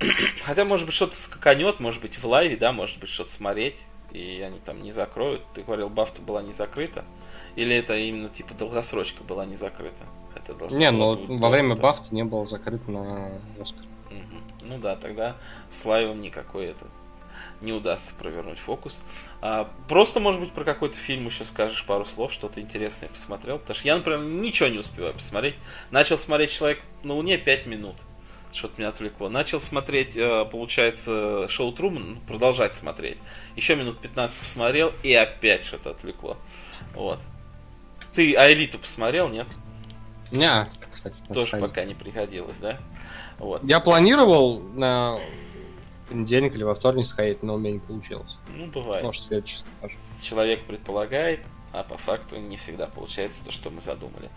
<clears throat> Хотя, может быть, что-то скаканет, может быть, в лайве, да, может быть, что-то смотреть, и они там не закроют. Ты говорил, бафта была не закрыта. Или это именно, типа, долгосрочка была не закрыта? Это не, но во время бафта не было закрыто на Оскар. Угу. Ну да, тогда с лайвом никакой это не удастся провернуть фокус. А, просто, может быть, про какой-то фильм еще скажешь пару слов, что-то интересное посмотрел. Потому что я, например, ничего не успеваю посмотреть. Начал смотреть «Человек на Луне» 5 минут. Что-то меня отвлекло. Начал смотреть, э, получается, шоу Труман, ну, продолжать смотреть. Еще минут 15 посмотрел, и опять что-то отвлекло. Вот. Ты Аэлиту посмотрел, нет? Не, кстати. Тоже пока не приходилось, да? Вот. Я планировал на понедельник или во вторник сходить, но у меня не получилось. Ну, бывает. Может, следующий скажу. Человек предполагает, а по факту не всегда получается то, что мы задумали.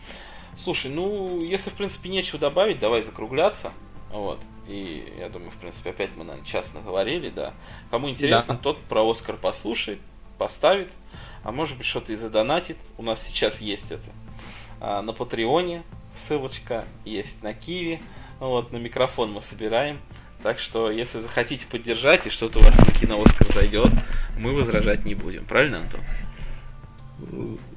Слушай, ну, если, в принципе, нечего добавить, давай закругляться. Вот. И я думаю, в принципе, опять мы, наверное, час наговорили, да. Кому интересно, да. тот про Оскар послушает, поставит, а может быть, что-то и задонатит. У нас сейчас есть это а, на Патреоне, ссылочка есть на Киви. Вот, на микрофон мы собираем. Так что, если захотите поддержать и что-то у вас на кино Оскар зайдет, мы возражать не будем. Правильно, Антон?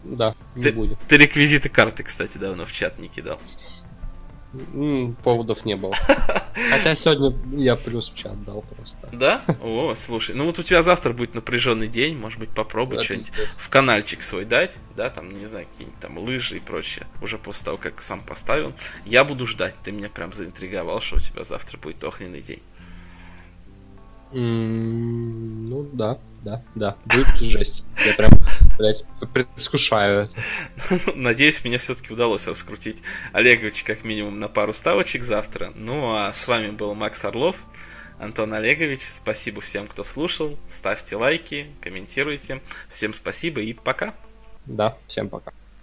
Да, не ты, будем. Ты реквизиты карты, кстати, давно в чат не кидал. Поводов не было. <laughs> Хотя сегодня я плюс в чат дал просто. Да? О, слушай, ну вот у тебя завтра будет напряженный день, может быть, попробуй что-нибудь в каналчик свой дать, да, там, не знаю, какие-нибудь там лыжи и прочее, уже после того, как сам поставил. Я буду ждать, ты меня прям заинтриговал, что у тебя завтра будет огненный день. ну да, да, да, будет жесть. Я прям, блядь, предвкушаю. <laughs> Надеюсь, мне все-таки удалось раскрутить Олегович как минимум на пару ставочек завтра. Ну а с вами был Макс Орлов, Антон Олегович. Спасибо всем, кто слушал. Ставьте лайки, комментируйте. Всем спасибо и пока. Да, всем пока.